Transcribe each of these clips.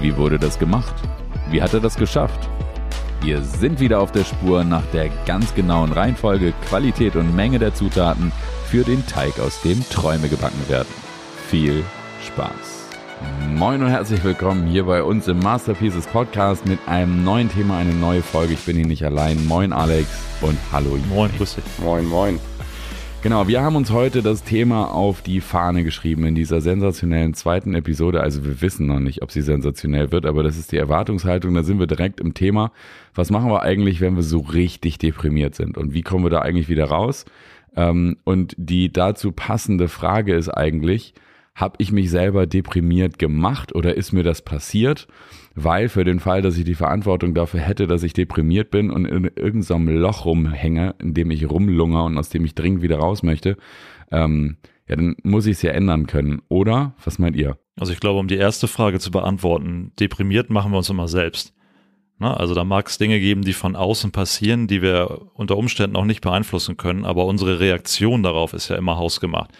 Wie wurde das gemacht? Wie hat er das geschafft? Wir sind wieder auf der Spur nach der ganz genauen Reihenfolge, Qualität und Menge der Zutaten für den Teig, aus dem Träume gebacken werden. Viel Spaß! Moin und herzlich willkommen hier bei uns im Masterpieces Podcast mit einem neuen Thema, eine neue Folge. Ich bin hier nicht allein. Moin Alex und hallo. Moin, grüß dich. Moin, moin. Genau, wir haben uns heute das Thema auf die Fahne geschrieben in dieser sensationellen zweiten Episode. Also wir wissen noch nicht, ob sie sensationell wird, aber das ist die Erwartungshaltung. Da sind wir direkt im Thema. Was machen wir eigentlich, wenn wir so richtig deprimiert sind? Und wie kommen wir da eigentlich wieder raus? Ähm, und die dazu passende Frage ist eigentlich, habe ich mich selber deprimiert gemacht oder ist mir das passiert? Weil für den Fall, dass ich die Verantwortung dafür hätte, dass ich deprimiert bin und in irgendeinem Loch rumhänge, in dem ich rumlungere und aus dem ich dringend wieder raus möchte, ähm, ja, dann muss ich es ja ändern können. Oder? Was meint ihr? Also ich glaube, um die erste Frage zu beantworten, deprimiert machen wir uns immer selbst. Na, also da mag es Dinge geben, die von außen passieren, die wir unter Umständen auch nicht beeinflussen können, aber unsere Reaktion darauf ist ja immer hausgemacht.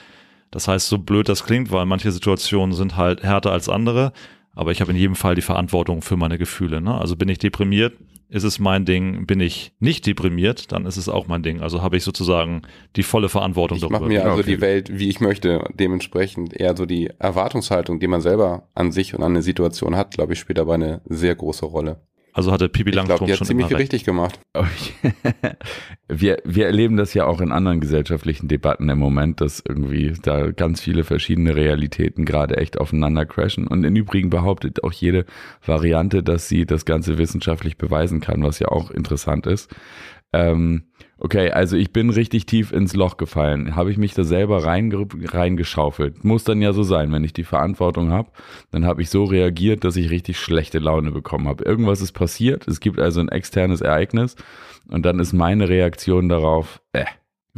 Das heißt, so blöd das klingt, weil manche Situationen sind halt härter als andere, aber ich habe in jedem Fall die Verantwortung für meine Gefühle. Ne? Also bin ich deprimiert, ist es mein Ding. Bin ich nicht deprimiert, dann ist es auch mein Ding. Also habe ich sozusagen die volle Verantwortung ich darüber. Ich mache mir also die Welt, wie ich möchte. Dementsprechend eher so die Erwartungshaltung, die man selber an sich und an eine Situation hat, glaube ich, spielt dabei eine sehr große Rolle. Also hatte Pipi Langstrumpf schon ziemlich viel richtig gemacht. wir, wir erleben das ja auch in anderen gesellschaftlichen Debatten im Moment, dass irgendwie da ganz viele verschiedene Realitäten gerade echt aufeinander crashen. Und im Übrigen behauptet auch jede Variante, dass sie das Ganze wissenschaftlich beweisen kann, was ja auch interessant ist. Ähm, okay, also ich bin richtig tief ins Loch gefallen. Habe ich mich da selber reingeschaufelt. Muss dann ja so sein, wenn ich die Verantwortung habe, dann habe ich so reagiert, dass ich richtig schlechte Laune bekommen habe. Irgendwas ist passiert, es gibt also ein externes Ereignis und dann ist meine Reaktion darauf, äh.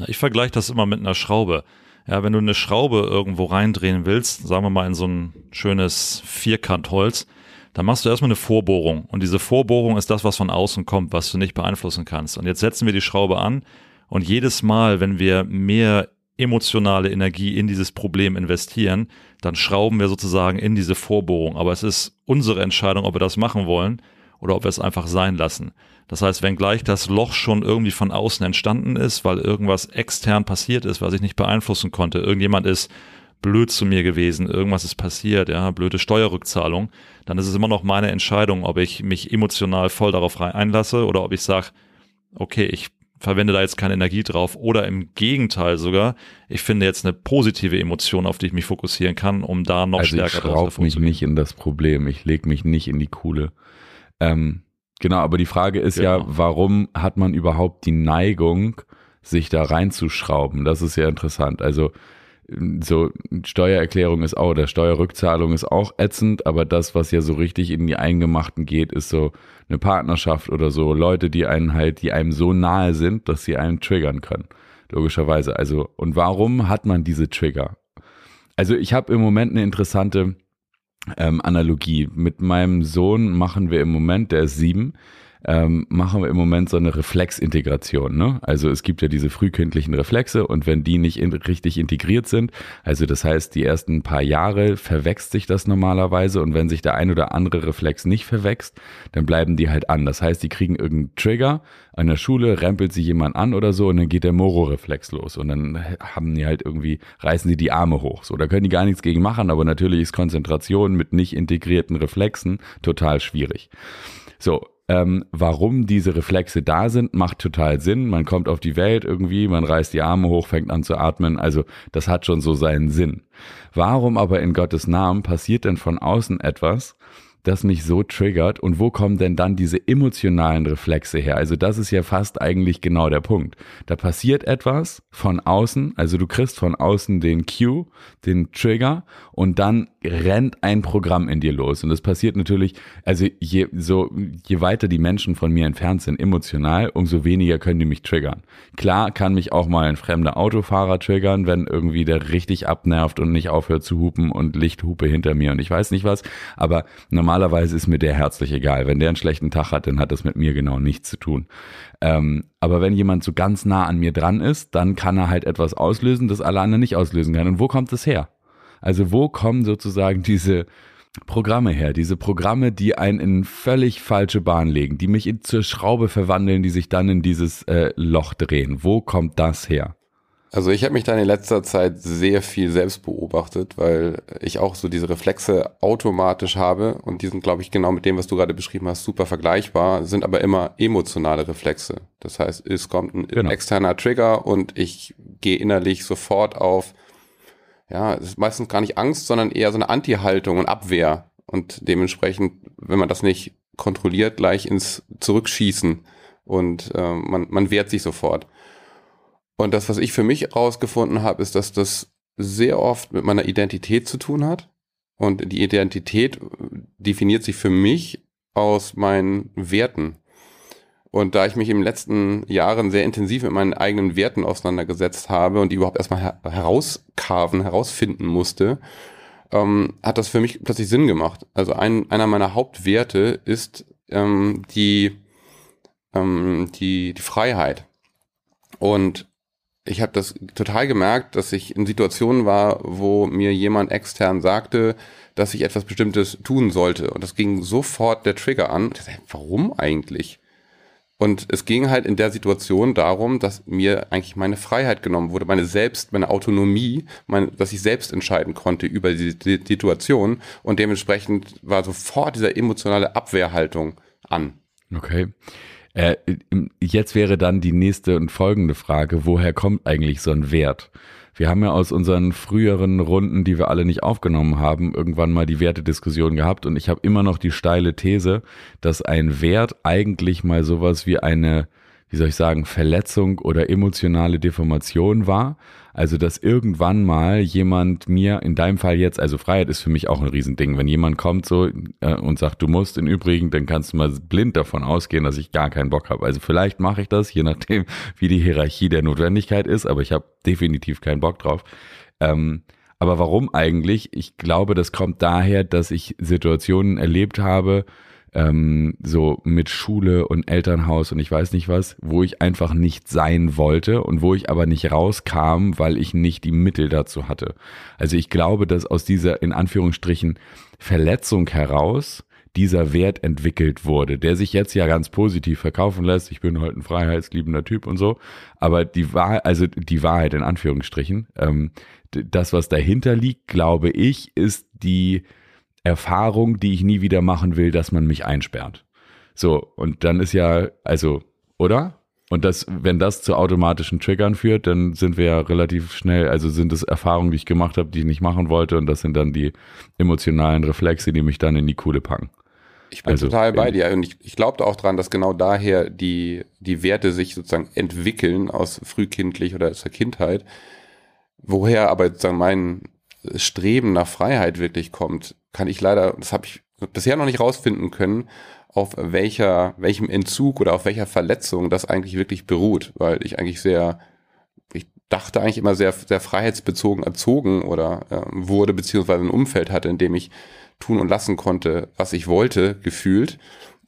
Ich vergleiche das immer mit einer Schraube. Ja, wenn du eine Schraube irgendwo reindrehen willst, sagen wir mal in so ein schönes Vierkantholz, dann machst du erstmal eine Vorbohrung. Und diese Vorbohrung ist das, was von außen kommt, was du nicht beeinflussen kannst. Und jetzt setzen wir die Schraube an und jedes Mal, wenn wir mehr emotionale Energie in dieses Problem investieren, dann schrauben wir sozusagen in diese Vorbohrung. Aber es ist unsere Entscheidung, ob wir das machen wollen oder ob wir es einfach sein lassen. Das heißt, wenn gleich das Loch schon irgendwie von außen entstanden ist, weil irgendwas extern passiert ist, was ich nicht beeinflussen konnte, irgendjemand ist blöd zu mir gewesen, irgendwas ist passiert, ja, blöde Steuerrückzahlung, dann ist es immer noch meine Entscheidung, ob ich mich emotional voll darauf einlasse oder ob ich sage, okay, ich verwende da jetzt keine Energie drauf oder im Gegenteil sogar, ich finde jetzt eine positive Emotion, auf die ich mich fokussieren kann, um da noch also stärker drauf zu Ich mich nicht in das Problem, ich lege mich nicht in die Kuhle. Ähm, genau, aber die Frage ist genau. ja, warum hat man überhaupt die Neigung, sich da reinzuschrauben? Das ist ja interessant. Also so Steuererklärung ist auch, oder Steuerrückzahlung ist auch ätzend, aber das, was ja so richtig in die Eingemachten geht, ist so eine Partnerschaft oder so Leute, die einen halt, die einem so nahe sind, dass sie einen triggern können. Logischerweise. Also, und warum hat man diese Trigger? Also ich habe im Moment eine interessante ähm, Analogie. Mit meinem Sohn machen wir im Moment, der ist sieben, ähm, machen wir im Moment so eine Reflexintegration. Ne? Also es gibt ja diese frühkindlichen Reflexe und wenn die nicht in, richtig integriert sind, also das heißt, die ersten paar Jahre verwächst sich das normalerweise und wenn sich der ein oder andere Reflex nicht verwächst, dann bleiben die halt an. Das heißt, die kriegen irgendeinen Trigger, an der Schule rempelt sich jemand an oder so und dann geht der Moro-Reflex los und dann haben die halt irgendwie, reißen die die Arme hoch. So, da können die gar nichts gegen machen, aber natürlich ist Konzentration mit nicht integrierten Reflexen total schwierig. So, ähm, warum diese Reflexe da sind, macht total Sinn. Man kommt auf die Welt irgendwie, man reißt die Arme hoch, fängt an zu atmen. Also das hat schon so seinen Sinn. Warum aber in Gottes Namen passiert denn von außen etwas, das mich so triggert und wo kommen denn dann diese emotionalen Reflexe her? Also das ist ja fast eigentlich genau der Punkt. Da passiert etwas von außen, also du kriegst von außen den Cue, den Trigger und dann rennt ein Programm in dir los und das passiert natürlich, also je so je weiter die Menschen von mir entfernt sind emotional, umso weniger können die mich triggern. Klar kann mich auch mal ein fremder Autofahrer triggern, wenn irgendwie der richtig abnervt und nicht aufhört zu hupen und Lichthupe hinter mir und ich weiß nicht was, aber normal normalerweise ist mir der herzlich egal. Wenn der einen schlechten Tag hat, dann hat das mit mir genau nichts zu tun. Ähm, aber wenn jemand so ganz nah an mir dran ist, dann kann er halt etwas auslösen, das alle anderen nicht auslösen kann. Und wo kommt das her? Also wo kommen sozusagen diese, Programme her, diese Programme, die einen in völlig falsche Bahn legen, die mich in, zur Schraube verwandeln, die sich dann in dieses äh, Loch drehen. Wo kommt das her? Also ich habe mich dann in letzter Zeit sehr viel selbst beobachtet, weil ich auch so diese Reflexe automatisch habe und die sind, glaube ich, genau mit dem, was du gerade beschrieben hast, super vergleichbar, sind aber immer emotionale Reflexe. Das heißt, es kommt ein genau. externer Trigger und ich gehe innerlich sofort auf, ja, es ist meistens gar nicht Angst, sondern eher so eine Anti-Haltung und Abwehr und dementsprechend, wenn man das nicht kontrolliert, gleich ins Zurückschießen und äh, man, man wehrt sich sofort. Und das, was ich für mich herausgefunden habe, ist, dass das sehr oft mit meiner Identität zu tun hat. Und die Identität definiert sich für mich aus meinen Werten. Und da ich mich in den letzten Jahren sehr intensiv mit meinen eigenen Werten auseinandergesetzt habe und die überhaupt erstmal her herauskarven, herausfinden musste, ähm, hat das für mich plötzlich Sinn gemacht. Also ein, einer meiner Hauptwerte ist ähm, die, ähm, die, die Freiheit. Und ich habe das total gemerkt, dass ich in Situationen war, wo mir jemand extern sagte, dass ich etwas Bestimmtes tun sollte. Und das ging sofort der Trigger an. Dachte, warum eigentlich? Und es ging halt in der Situation darum, dass mir eigentlich meine Freiheit genommen wurde, meine Selbst, meine Autonomie, meine, dass ich selbst entscheiden konnte über die, die Situation. Und dementsprechend war sofort diese emotionale Abwehrhaltung an. Okay. Äh, jetzt wäre dann die nächste und folgende Frage, woher kommt eigentlich so ein Wert? Wir haben ja aus unseren früheren Runden, die wir alle nicht aufgenommen haben, irgendwann mal die Wertediskussion gehabt und ich habe immer noch die steile These, dass ein Wert eigentlich mal sowas wie eine, wie soll ich sagen, Verletzung oder emotionale Deformation war, also, dass irgendwann mal jemand mir, in deinem Fall jetzt, also Freiheit ist für mich auch ein Riesending. Wenn jemand kommt so äh, und sagt, du musst im Übrigen, dann kannst du mal blind davon ausgehen, dass ich gar keinen Bock habe. Also vielleicht mache ich das, je nachdem, wie die Hierarchie der Notwendigkeit ist, aber ich habe definitiv keinen Bock drauf. Ähm, aber warum eigentlich? Ich glaube, das kommt daher, dass ich Situationen erlebt habe, ähm, so mit Schule und Elternhaus und ich weiß nicht was, wo ich einfach nicht sein wollte und wo ich aber nicht rauskam, weil ich nicht die Mittel dazu hatte. Also ich glaube, dass aus dieser in Anführungsstrichen Verletzung heraus dieser Wert entwickelt wurde, der sich jetzt ja ganz positiv verkaufen lässt. Ich bin halt ein freiheitsliebender Typ und so. Aber die Wahrheit, also die Wahrheit in Anführungsstrichen, ähm, das, was dahinter liegt, glaube ich, ist die Erfahrung, die ich nie wieder machen will, dass man mich einsperrt. So, und dann ist ja, also, oder? Und das, wenn das zu automatischen Triggern führt, dann sind wir ja relativ schnell, also sind es Erfahrungen, die ich gemacht habe, die ich nicht machen wollte, und das sind dann die emotionalen Reflexe, die mich dann in die Kuhle packen. Ich bin also, total bei dir und ich, ich glaube auch dran, dass genau daher die, die Werte sich sozusagen entwickeln aus frühkindlich oder aus der Kindheit. Woher aber sozusagen mein Streben nach Freiheit wirklich kommt, kann ich leider, das habe ich bisher noch nicht rausfinden können, auf welcher, welchem Entzug oder auf welcher Verletzung das eigentlich wirklich beruht, weil ich eigentlich sehr, ich dachte eigentlich immer sehr, sehr freiheitsbezogen erzogen oder äh, wurde, beziehungsweise ein Umfeld hatte, in dem ich tun und lassen konnte, was ich wollte, gefühlt.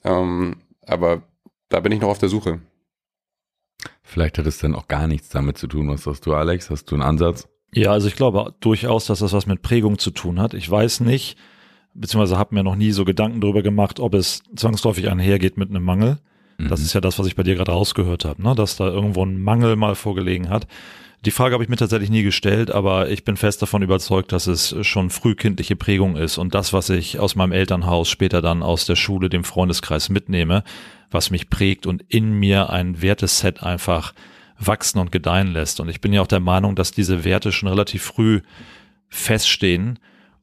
Ähm, aber da bin ich noch auf der Suche. Vielleicht hat es dann auch gar nichts damit zu tun. Was sagst du, Alex? Hast du einen Ansatz? Ja, also ich glaube durchaus, dass das was mit Prägung zu tun hat. Ich weiß nicht, beziehungsweise habe mir noch nie so Gedanken darüber gemacht, ob es zwangsläufig einhergeht mit einem Mangel. Das mhm. ist ja das, was ich bei dir gerade rausgehört habe, ne? dass da irgendwo ein Mangel mal vorgelegen hat. Die Frage habe ich mir tatsächlich nie gestellt, aber ich bin fest davon überzeugt, dass es schon frühkindliche Prägung ist und das, was ich aus meinem Elternhaus später dann aus der Schule, dem Freundeskreis mitnehme, was mich prägt und in mir ein Werteset einfach wachsen und gedeihen lässt. Und ich bin ja auch der Meinung, dass diese Werte schon relativ früh feststehen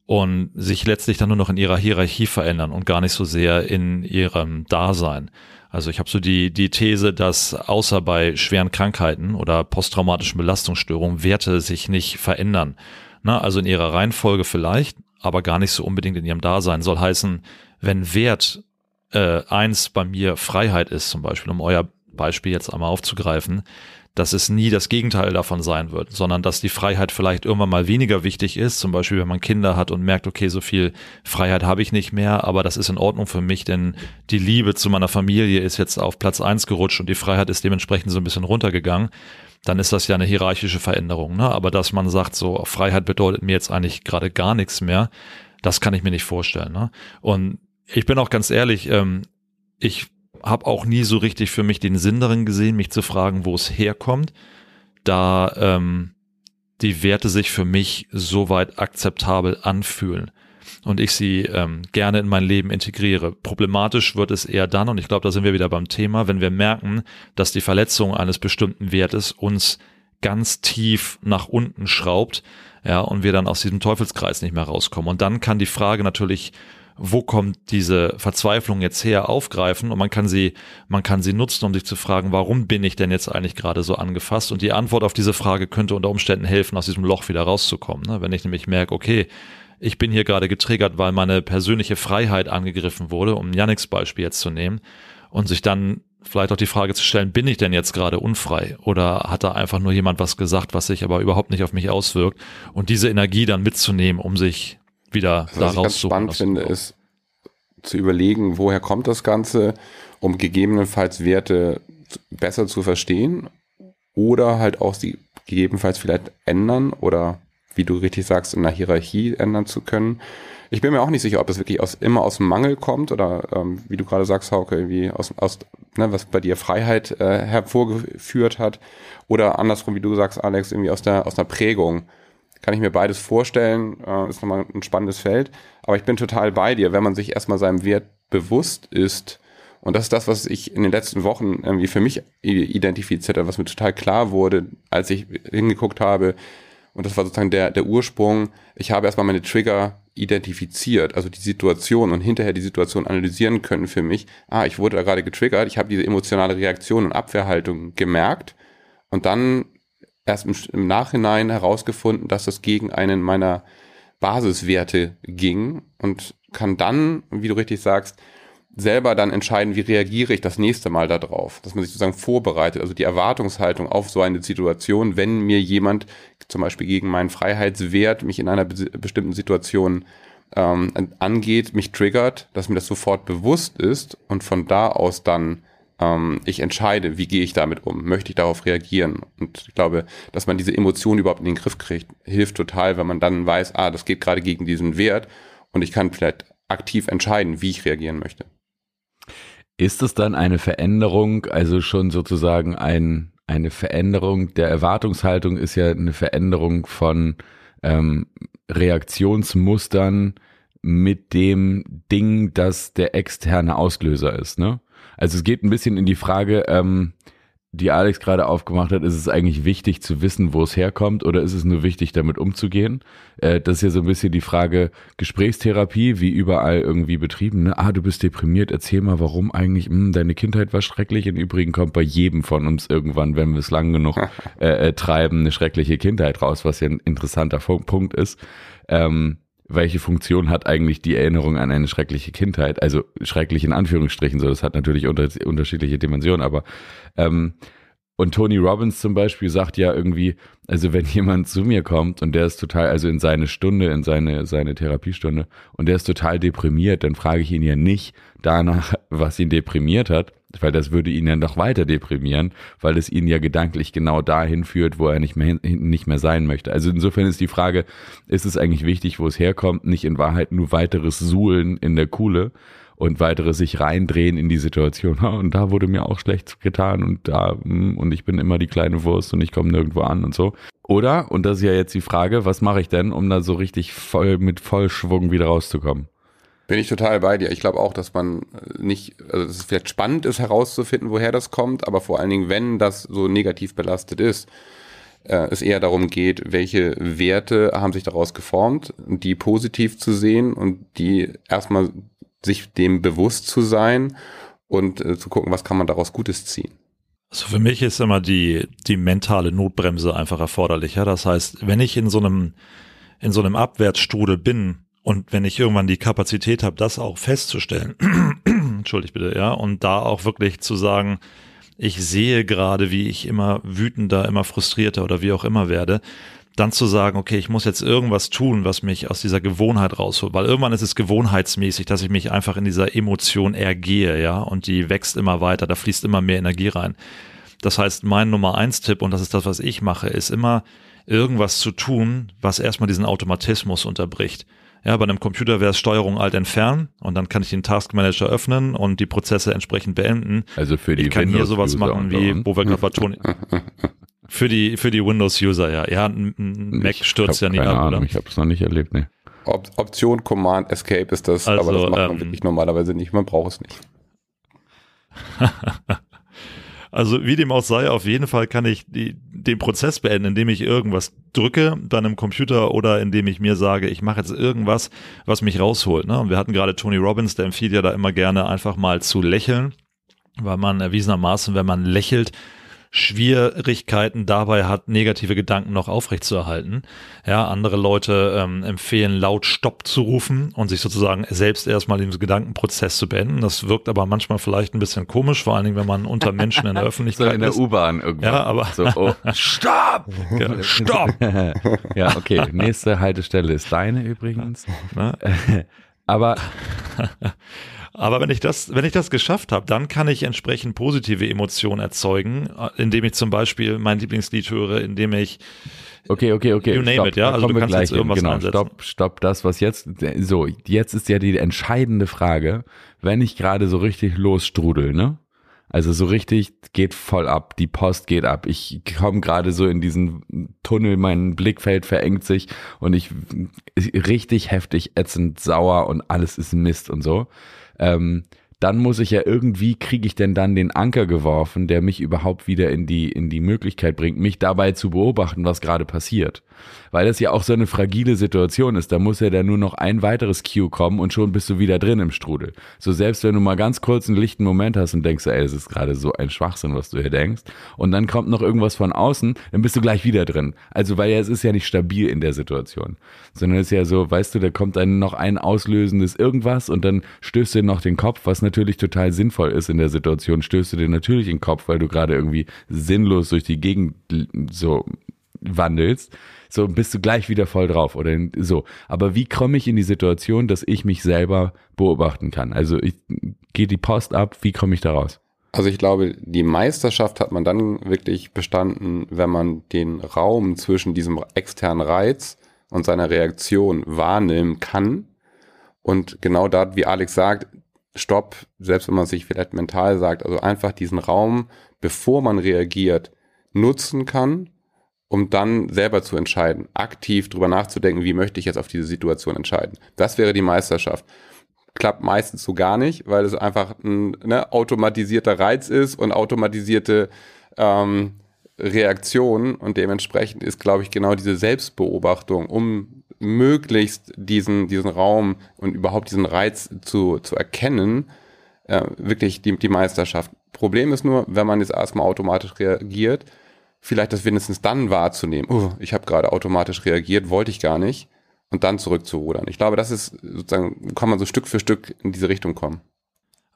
und sich letztlich dann nur noch in ihrer Hierarchie verändern und gar nicht so sehr in ihrem Dasein. Also ich habe so die, die These, dass außer bei schweren Krankheiten oder posttraumatischen Belastungsstörungen Werte sich nicht verändern. Na, also in ihrer Reihenfolge vielleicht, aber gar nicht so unbedingt in ihrem Dasein. Soll heißen, wenn Wert äh, eins bei mir Freiheit ist, zum Beispiel, um euer Beispiel jetzt einmal aufzugreifen, dass es nie das Gegenteil davon sein wird, sondern dass die Freiheit vielleicht irgendwann mal weniger wichtig ist, zum Beispiel wenn man Kinder hat und merkt, okay, so viel Freiheit habe ich nicht mehr, aber das ist in Ordnung für mich, denn die Liebe zu meiner Familie ist jetzt auf Platz eins gerutscht und die Freiheit ist dementsprechend so ein bisschen runtergegangen, dann ist das ja eine hierarchische Veränderung. Ne? Aber dass man sagt, so Freiheit bedeutet mir jetzt eigentlich gerade gar nichts mehr, Das kann ich mir nicht vorstellen. Ne? Und ich bin auch ganz ehrlich, ähm, ich habe auch nie so richtig für mich den Sinn darin gesehen, mich zu fragen, wo es herkommt, da ähm, die Werte sich für mich soweit akzeptabel anfühlen und ich sie ähm, gerne in mein Leben integriere. Problematisch wird es eher dann, und ich glaube, da sind wir wieder beim Thema, wenn wir merken, dass die Verletzung eines bestimmten Wertes uns ganz tief nach unten schraubt, ja, und wir dann aus diesem Teufelskreis nicht mehr rauskommen. Und dann kann die Frage natürlich wo kommt diese Verzweiflung jetzt her, aufgreifen und man kann sie, man kann sie nutzen, um sich zu fragen, warum bin ich denn jetzt eigentlich gerade so angefasst? Und die Antwort auf diese Frage könnte unter Umständen helfen, aus diesem Loch wieder rauszukommen. Ne? Wenn ich nämlich merke, okay, ich bin hier gerade getriggert, weil meine persönliche Freiheit angegriffen wurde, um Yannicks Beispiel jetzt zu nehmen, und sich dann vielleicht auch die Frage zu stellen, bin ich denn jetzt gerade unfrei oder hat da einfach nur jemand was gesagt, was sich aber überhaupt nicht auf mich auswirkt und diese Energie dann mitzunehmen, um sich wieder also, da was ich ganz spannend finde, ist zu überlegen, woher kommt das Ganze, um gegebenenfalls Werte besser zu verstehen oder halt auch sie gegebenenfalls vielleicht ändern oder wie du richtig sagst, in der Hierarchie ändern zu können. Ich bin mir auch nicht sicher, ob das wirklich aus, immer aus dem Mangel kommt oder ähm, wie du gerade sagst, Hauke, irgendwie aus, aus ne, was bei dir Freiheit äh, hervorgeführt hat oder andersrum, wie du sagst, Alex, irgendwie aus der, aus der Prägung kann ich mir beides vorstellen, äh, ist nochmal ein spannendes Feld. Aber ich bin total bei dir, wenn man sich erstmal seinem Wert bewusst ist. Und das ist das, was ich in den letzten Wochen irgendwie für mich identifiziert habe, was mir total klar wurde, als ich hingeguckt habe. Und das war sozusagen der, der Ursprung. Ich habe erstmal meine Trigger identifiziert, also die Situation und hinterher die Situation analysieren können für mich. Ah, ich wurde da gerade getriggert, ich habe diese emotionale Reaktion und Abwehrhaltung gemerkt und dann erst im, im Nachhinein herausgefunden, dass das gegen einen meiner Basiswerte ging und kann dann, wie du richtig sagst, selber dann entscheiden, wie reagiere ich das nächste Mal darauf, dass man sich sozusagen vorbereitet, also die Erwartungshaltung auf so eine Situation, wenn mir jemand zum Beispiel gegen meinen Freiheitswert mich in einer be bestimmten Situation ähm, angeht, mich triggert, dass mir das sofort bewusst ist und von da aus dann ähm, ich entscheide, wie gehe ich damit um, möchte ich darauf reagieren. Und ich glaube, dass man diese Emotionen überhaupt in den Griff kriegt, hilft total, wenn man dann weiß, ah, das geht gerade gegen diesen Wert und ich kann vielleicht aktiv entscheiden, wie ich reagieren möchte. Ist es dann eine Veränderung, also schon sozusagen ein, eine Veränderung der Erwartungshaltung ist ja eine Veränderung von ähm, Reaktionsmustern mit dem Ding, das der externe Auslöser ist, ne? Also es geht ein bisschen in die Frage, ähm, die Alex gerade aufgemacht hat, ist es eigentlich wichtig zu wissen, wo es herkommt oder ist es nur wichtig, damit umzugehen? Äh, das ist ja so ein bisschen die Frage Gesprächstherapie, wie überall irgendwie betrieben. Ne? Ah, du bist deprimiert, erzähl mal, warum eigentlich, hm, deine Kindheit war schrecklich. Im Übrigen kommt bei jedem von uns irgendwann, wenn wir es lang genug äh, äh, treiben, eine schreckliche Kindheit raus, was ja ein interessanter Punkt ist. Ähm, welche Funktion hat eigentlich die Erinnerung an eine schreckliche Kindheit? Also schrecklich in Anführungsstrichen, so das hat natürlich unter, unterschiedliche Dimensionen, aber ähm, und Tony Robbins zum Beispiel sagt ja irgendwie, also wenn jemand zu mir kommt und der ist total, also in seine Stunde, in seine, seine Therapiestunde und der ist total deprimiert, dann frage ich ihn ja nicht danach, was ihn deprimiert hat, weil das würde ihn ja noch weiter deprimieren, weil es ihn ja gedanklich genau dahin führt, wo er nicht mehr, nicht mehr sein möchte. Also insofern ist die Frage, ist es eigentlich wichtig, wo es herkommt, nicht in Wahrheit nur weiteres Suhlen in der Kuhle, und weitere sich reindrehen in die Situation. Und da wurde mir auch schlecht getan und da, hm, und ich bin immer die kleine Wurst und ich komme nirgendwo an und so. Oder, und das ist ja jetzt die Frage, was mache ich denn, um da so richtig voll mit Vollschwung wieder rauszukommen? Bin ich total bei dir. Ich glaube auch, dass man nicht, also dass es vielleicht spannend ist herauszufinden, woher das kommt, aber vor allen Dingen, wenn das so negativ belastet ist, äh, es eher darum geht, welche Werte haben sich daraus geformt, die positiv zu sehen und die erstmal sich dem bewusst zu sein und äh, zu gucken, was kann man daraus Gutes ziehen. Also für mich ist immer die, die mentale Notbremse einfach erforderlich. Ja? Das heißt, wenn ich in so einem, in so einem Abwärtsstrudel bin und wenn ich irgendwann die Kapazität habe, das auch festzustellen, entschuldigt bitte, ja, und da auch wirklich zu sagen, ich sehe gerade, wie ich immer wütender, immer frustrierter oder wie auch immer werde, dann zu sagen, okay, ich muss jetzt irgendwas tun, was mich aus dieser Gewohnheit rausholt, weil irgendwann ist es gewohnheitsmäßig, dass ich mich einfach in dieser Emotion ergehe, ja, und die wächst immer weiter, da fließt immer mehr Energie rein. Das heißt, mein Nummer eins Tipp, und das ist das, was ich mache, ist immer irgendwas zu tun, was erstmal diesen Automatismus unterbricht. Ja, bei einem Computer wäre es Steuerung Alt entfernen und dann kann ich den Task Manager öffnen und die Prozesse entsprechend beenden. Also für die Ich kann hier sowas machen wie, wo wir gerade bei Toni. Für die, für die Windows-User, ja. Ja, ein, Mac Ich stürzt ja nie keine ab, Ahnung, oder? Ich habe es noch nicht erlebt, ne. Op Option Command Escape ist das, aber Also, das macht man ähm, wirklich normalerweise nicht. Man braucht es nicht. Also wie dem auch sei, auf jeden Fall kann ich die, den Prozess beenden, indem ich irgendwas drücke bei einem Computer oder indem ich mir sage, ich mache jetzt irgendwas, was mich rausholt. Ne? Und wir hatten gerade Tony Robbins, der empfiehlt ja da immer gerne einfach mal zu lächeln, weil man erwiesenermaßen, wenn man lächelt, Schwierigkeiten dabei hat, negative Gedanken noch aufrechtzuerhalten. Ja, andere Leute ähm, empfehlen laut Stopp zu rufen und sich sozusagen selbst erstmal den Gedankenprozess zu beenden. Das wirkt aber manchmal vielleicht ein bisschen komisch, vor allen Dingen, wenn man unter Menschen in der So Öffentlichkeit in der ist. U-Bahn irgendwo. Ja, aber- So, oh, stopp! Ja, Stopp! ja, okay. Nächste Haltestelle ist deine übrigens. Ne? Aber Aber wenn ich das, wenn ich das geschafft habe, dann kann ich entsprechend positive Emotionen erzeugen, äh, indem ich zum Beispiel mein Lieblingslied höre, indem ich Okay, okay, okay. You name stopp, it, ja, also du kannst gleich jetzt irgendwas hin. Genau, einsetzen. stopp, stopp, das, was jetzt, so, jetzt ist ja die entscheidende Frage, wenn ich gerade so richtig losstrudel, ne? Also so richtig geht voll ab, die Post geht ab. Ich komme gerade so in diesen Tunnel, mein Blickfeld verengt sich und ich richtig heftig ätzend sauer und alles ist Mist und so. Ähm, dann muss ich ja irgendwie, kriege ich denn dann den Anker geworfen, der mich überhaupt wieder in die, in die Möglichkeit bringt, mich dabei zu beobachten, was gerade passiert. Weil das ja auch so eine fragile Situation ist. Da muss ja dann nur noch ein weiteres Cue kommen und schon bist du wieder drin im Strudel. So selbst wenn du mal ganz kurz einen lichten Moment hast und denkst, ey, es ist gerade so ein Schwachsinn, was du hier denkst. Und dann kommt noch irgendwas von außen, dann bist du gleich wieder drin. Also weil ja, es ist ja nicht stabil in der Situation. Sondern es ist ja so, weißt du, da kommt dann noch ein auslösendes irgendwas und dann stößt du dir noch den Kopf, was natürlich total sinnvoll ist in der Situation, stößt du dir natürlich den Kopf, weil du gerade irgendwie sinnlos durch die Gegend so wandelst, so bist du gleich wieder voll drauf oder so. Aber wie komme ich in die Situation, dass ich mich selber beobachten kann? Also ich gehe die Post ab, wie komme ich da raus? Also ich glaube, die Meisterschaft hat man dann wirklich bestanden, wenn man den Raum zwischen diesem externen Reiz und seiner Reaktion wahrnehmen kann. Und genau da, wie Alex sagt, Stopp, selbst wenn man sich vielleicht mental sagt, also einfach diesen Raum, bevor man reagiert, nutzen kann, um dann selber zu entscheiden, aktiv drüber nachzudenken, wie möchte ich jetzt auf diese Situation entscheiden. Das wäre die Meisterschaft klappt meistens so gar nicht, weil es einfach ein ne, automatisierter Reiz ist und automatisierte ähm, Reaktion und dementsprechend ist, glaube ich, genau diese Selbstbeobachtung, um möglichst diesen, diesen Raum und überhaupt diesen Reiz zu, zu erkennen, äh, wirklich die, die Meisterschaft. Problem ist nur, wenn man jetzt erstmal automatisch reagiert, vielleicht das wenigstens dann wahrzunehmen, oh, ich habe gerade automatisch reagiert, wollte ich gar nicht, und dann zurückzurudern. Ich glaube, das ist sozusagen, kann man so Stück für Stück in diese Richtung kommen.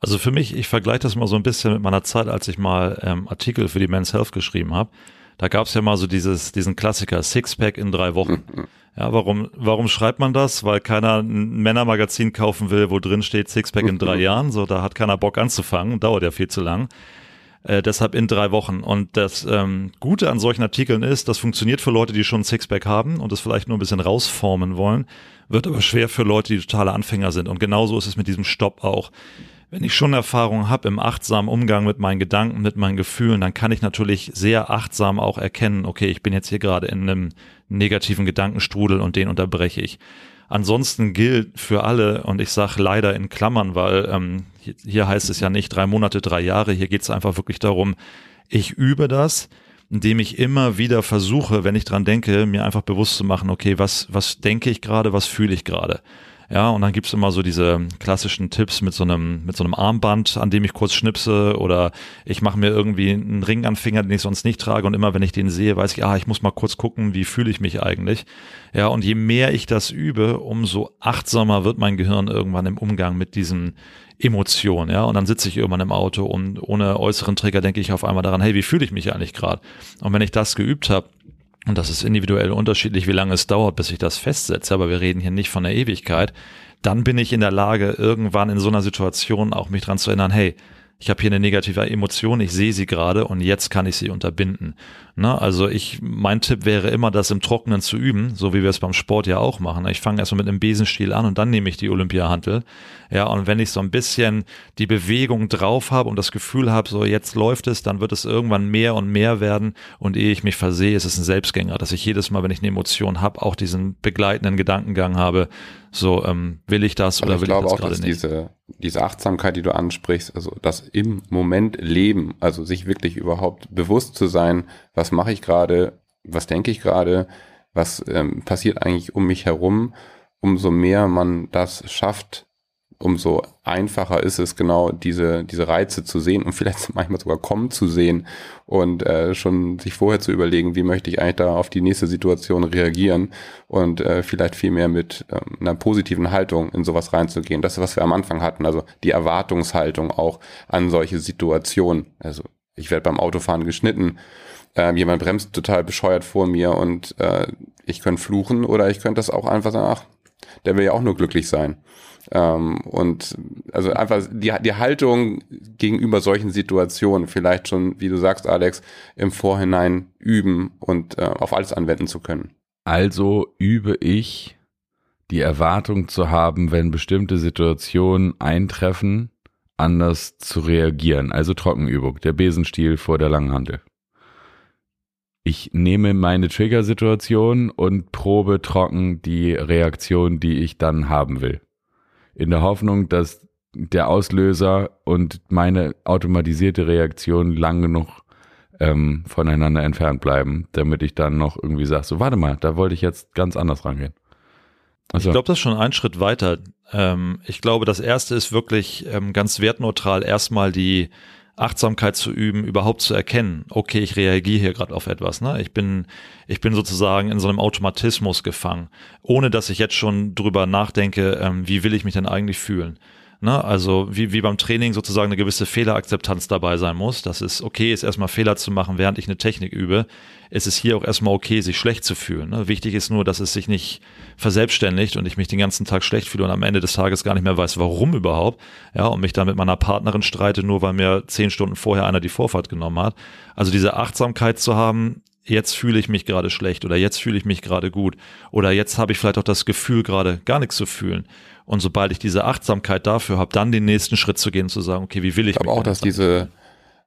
Also für mich, ich vergleiche das mal so ein bisschen mit meiner Zeit, als ich mal ähm, Artikel für die Men's Health geschrieben habe. Da gab es ja mal so dieses, diesen Klassiker Sixpack in drei Wochen. Ja, warum, warum schreibt man das? Weil keiner ein Männermagazin kaufen will, wo drin steht Sixpack in drei Jahren. So, da hat keiner Bock anzufangen, dauert ja viel zu lang. Äh, deshalb in drei Wochen. Und das ähm, Gute an solchen Artikeln ist, das funktioniert für Leute, die schon ein Sixpack haben und das vielleicht nur ein bisschen rausformen wollen, wird aber schwer für Leute, die totale Anfänger sind. Und genauso ist es mit diesem Stopp auch. Wenn ich schon Erfahrung habe im achtsamen Umgang mit meinen Gedanken, mit meinen Gefühlen, dann kann ich natürlich sehr achtsam auch erkennen, okay, ich bin jetzt hier gerade in einem negativen Gedankenstrudel und den unterbreche ich. Ansonsten gilt für alle, und ich sage leider in Klammern, weil ähm, hier, heißt es ja nicht drei Monate, drei Jahre, hier geht es einfach wirklich darum, ich übe das, indem ich immer wieder versuche, wenn ich dran denke, mir einfach bewusst zu machen, okay, was, was denke ich gerade, was fühle ich gerade. Ja, und dann gibt's immer so diese klassischen Tipps mit so einem, mit so einem Armband, an dem ich kurz schnipse oder ich mache mir irgendwie einen Ring an Finger, den ich sonst nicht trage und immer wenn ich den sehe, weiß ich, ah, ich muss mal kurz gucken, wie fühle ich mich eigentlich. Ja, und je mehr ich das übe, umso achtsamer wird mein Gehirn irgendwann im Umgang mit diesen Emotionen, ja, und dann sitze ich irgendwann im Auto und ohne äußeren Trigger denke ich auf einmal daran, hey, wie fühle ich mich eigentlich gerade? Und wenn ich das geübt habe, und das ist individuell unterschiedlich, wie lange es dauert, bis ich das festsetze, aber wir reden hier nicht von der Ewigkeit, dann bin ich in der Lage, irgendwann in so einer Situation auch mich dran zu erinnern, hey, ich habe hier eine negative Emotion, ich sehe sie gerade und jetzt kann ich sie unterbinden. Ne? Also ich, mein Tipp wäre immer, das im Trockenen zu üben, so wie wir es beim Sport ja auch machen. Ich fange erstmal mit einem Besenstiel an und dann nehme ich die Olympiahantel. Ja, und wenn ich so ein bisschen die Bewegung drauf habe und das Gefühl habe, so jetzt läuft es, dann wird es irgendwann mehr und mehr werden und ehe ich mich versehe, ist es ein Selbstgänger, dass ich jedes Mal, wenn ich eine Emotion habe, auch diesen begleitenden Gedankengang habe, so ähm, will ich das oder will ich das auch, gerade nicht. Diese, diese Achtsamkeit, die du ansprichst, also das im Moment leben, also sich wirklich überhaupt bewusst zu sein, was mache ich gerade, was denke ich gerade, was ähm, passiert eigentlich um mich herum, umso mehr man das schafft, umso einfacher ist es genau diese, diese Reize zu sehen und vielleicht manchmal sogar kommen zu sehen und äh, schon sich vorher zu überlegen, wie möchte ich eigentlich da auf die nächste Situation reagieren und äh, vielleicht viel mehr mit äh, einer positiven Haltung in sowas reinzugehen. Das was wir am Anfang hatten, also die Erwartungshaltung auch an solche Situationen. Also ich werde beim Autofahren geschnitten, äh, jemand bremst total bescheuert vor mir und äh, ich könnte fluchen oder ich könnte das auch einfach sagen, ach, der will ja auch nur glücklich sein. Ähm, und also einfach die, die Haltung gegenüber solchen Situationen vielleicht schon, wie du sagst, Alex, im Vorhinein üben und äh, auf alles anwenden zu können. Also übe ich die Erwartung zu haben, wenn bestimmte Situationen eintreffen, anders zu reagieren. Also Trockenübung, der Besenstiel vor der Langhandel. Ich nehme meine Trigger-Situation und probe trocken die Reaktion, die ich dann haben will in der Hoffnung, dass der Auslöser und meine automatisierte Reaktion lang genug ähm, voneinander entfernt bleiben, damit ich dann noch irgendwie sage, so warte mal, da wollte ich jetzt ganz anders rangehen. Also. Ich glaube, das ist schon ein Schritt weiter. Ähm, ich glaube, das erste ist wirklich ähm, ganz wertneutral erstmal die Achtsamkeit zu üben, überhaupt zu erkennen, okay, ich reagiere hier gerade auf etwas. Ne? Ich bin, ich bin sozusagen in so einem Automatismus gefangen, ohne dass ich jetzt schon drüber nachdenke, ähm, wie will ich mich denn eigentlich fühlen. Ne? Also wie, wie beim Training sozusagen eine gewisse Fehlerakzeptanz dabei sein muss. Das ist okay, ist erstmal Fehler zu machen, während ich eine Technik übe. Es ist hier auch erstmal okay, sich schlecht zu fühlen. Ne? Wichtig ist nur, dass es sich nicht verselbstständigt und ich mich den ganzen Tag schlecht fühle und am Ende des Tages gar nicht mehr weiß, warum überhaupt. Ja, und mich dann mit meiner Partnerin streite, nur weil mir zehn Stunden vorher einer die Vorfahrt genommen hat. Also diese Achtsamkeit zu haben, jetzt fühle ich mich gerade schlecht oder jetzt fühle ich mich gerade gut oder jetzt habe ich vielleicht auch das Gefühl gerade gar nichts zu fühlen. Und sobald ich diese Achtsamkeit dafür habe, dann den nächsten Schritt zu gehen, zu sagen, okay, wie will ich? Ich glaube auch, dass diese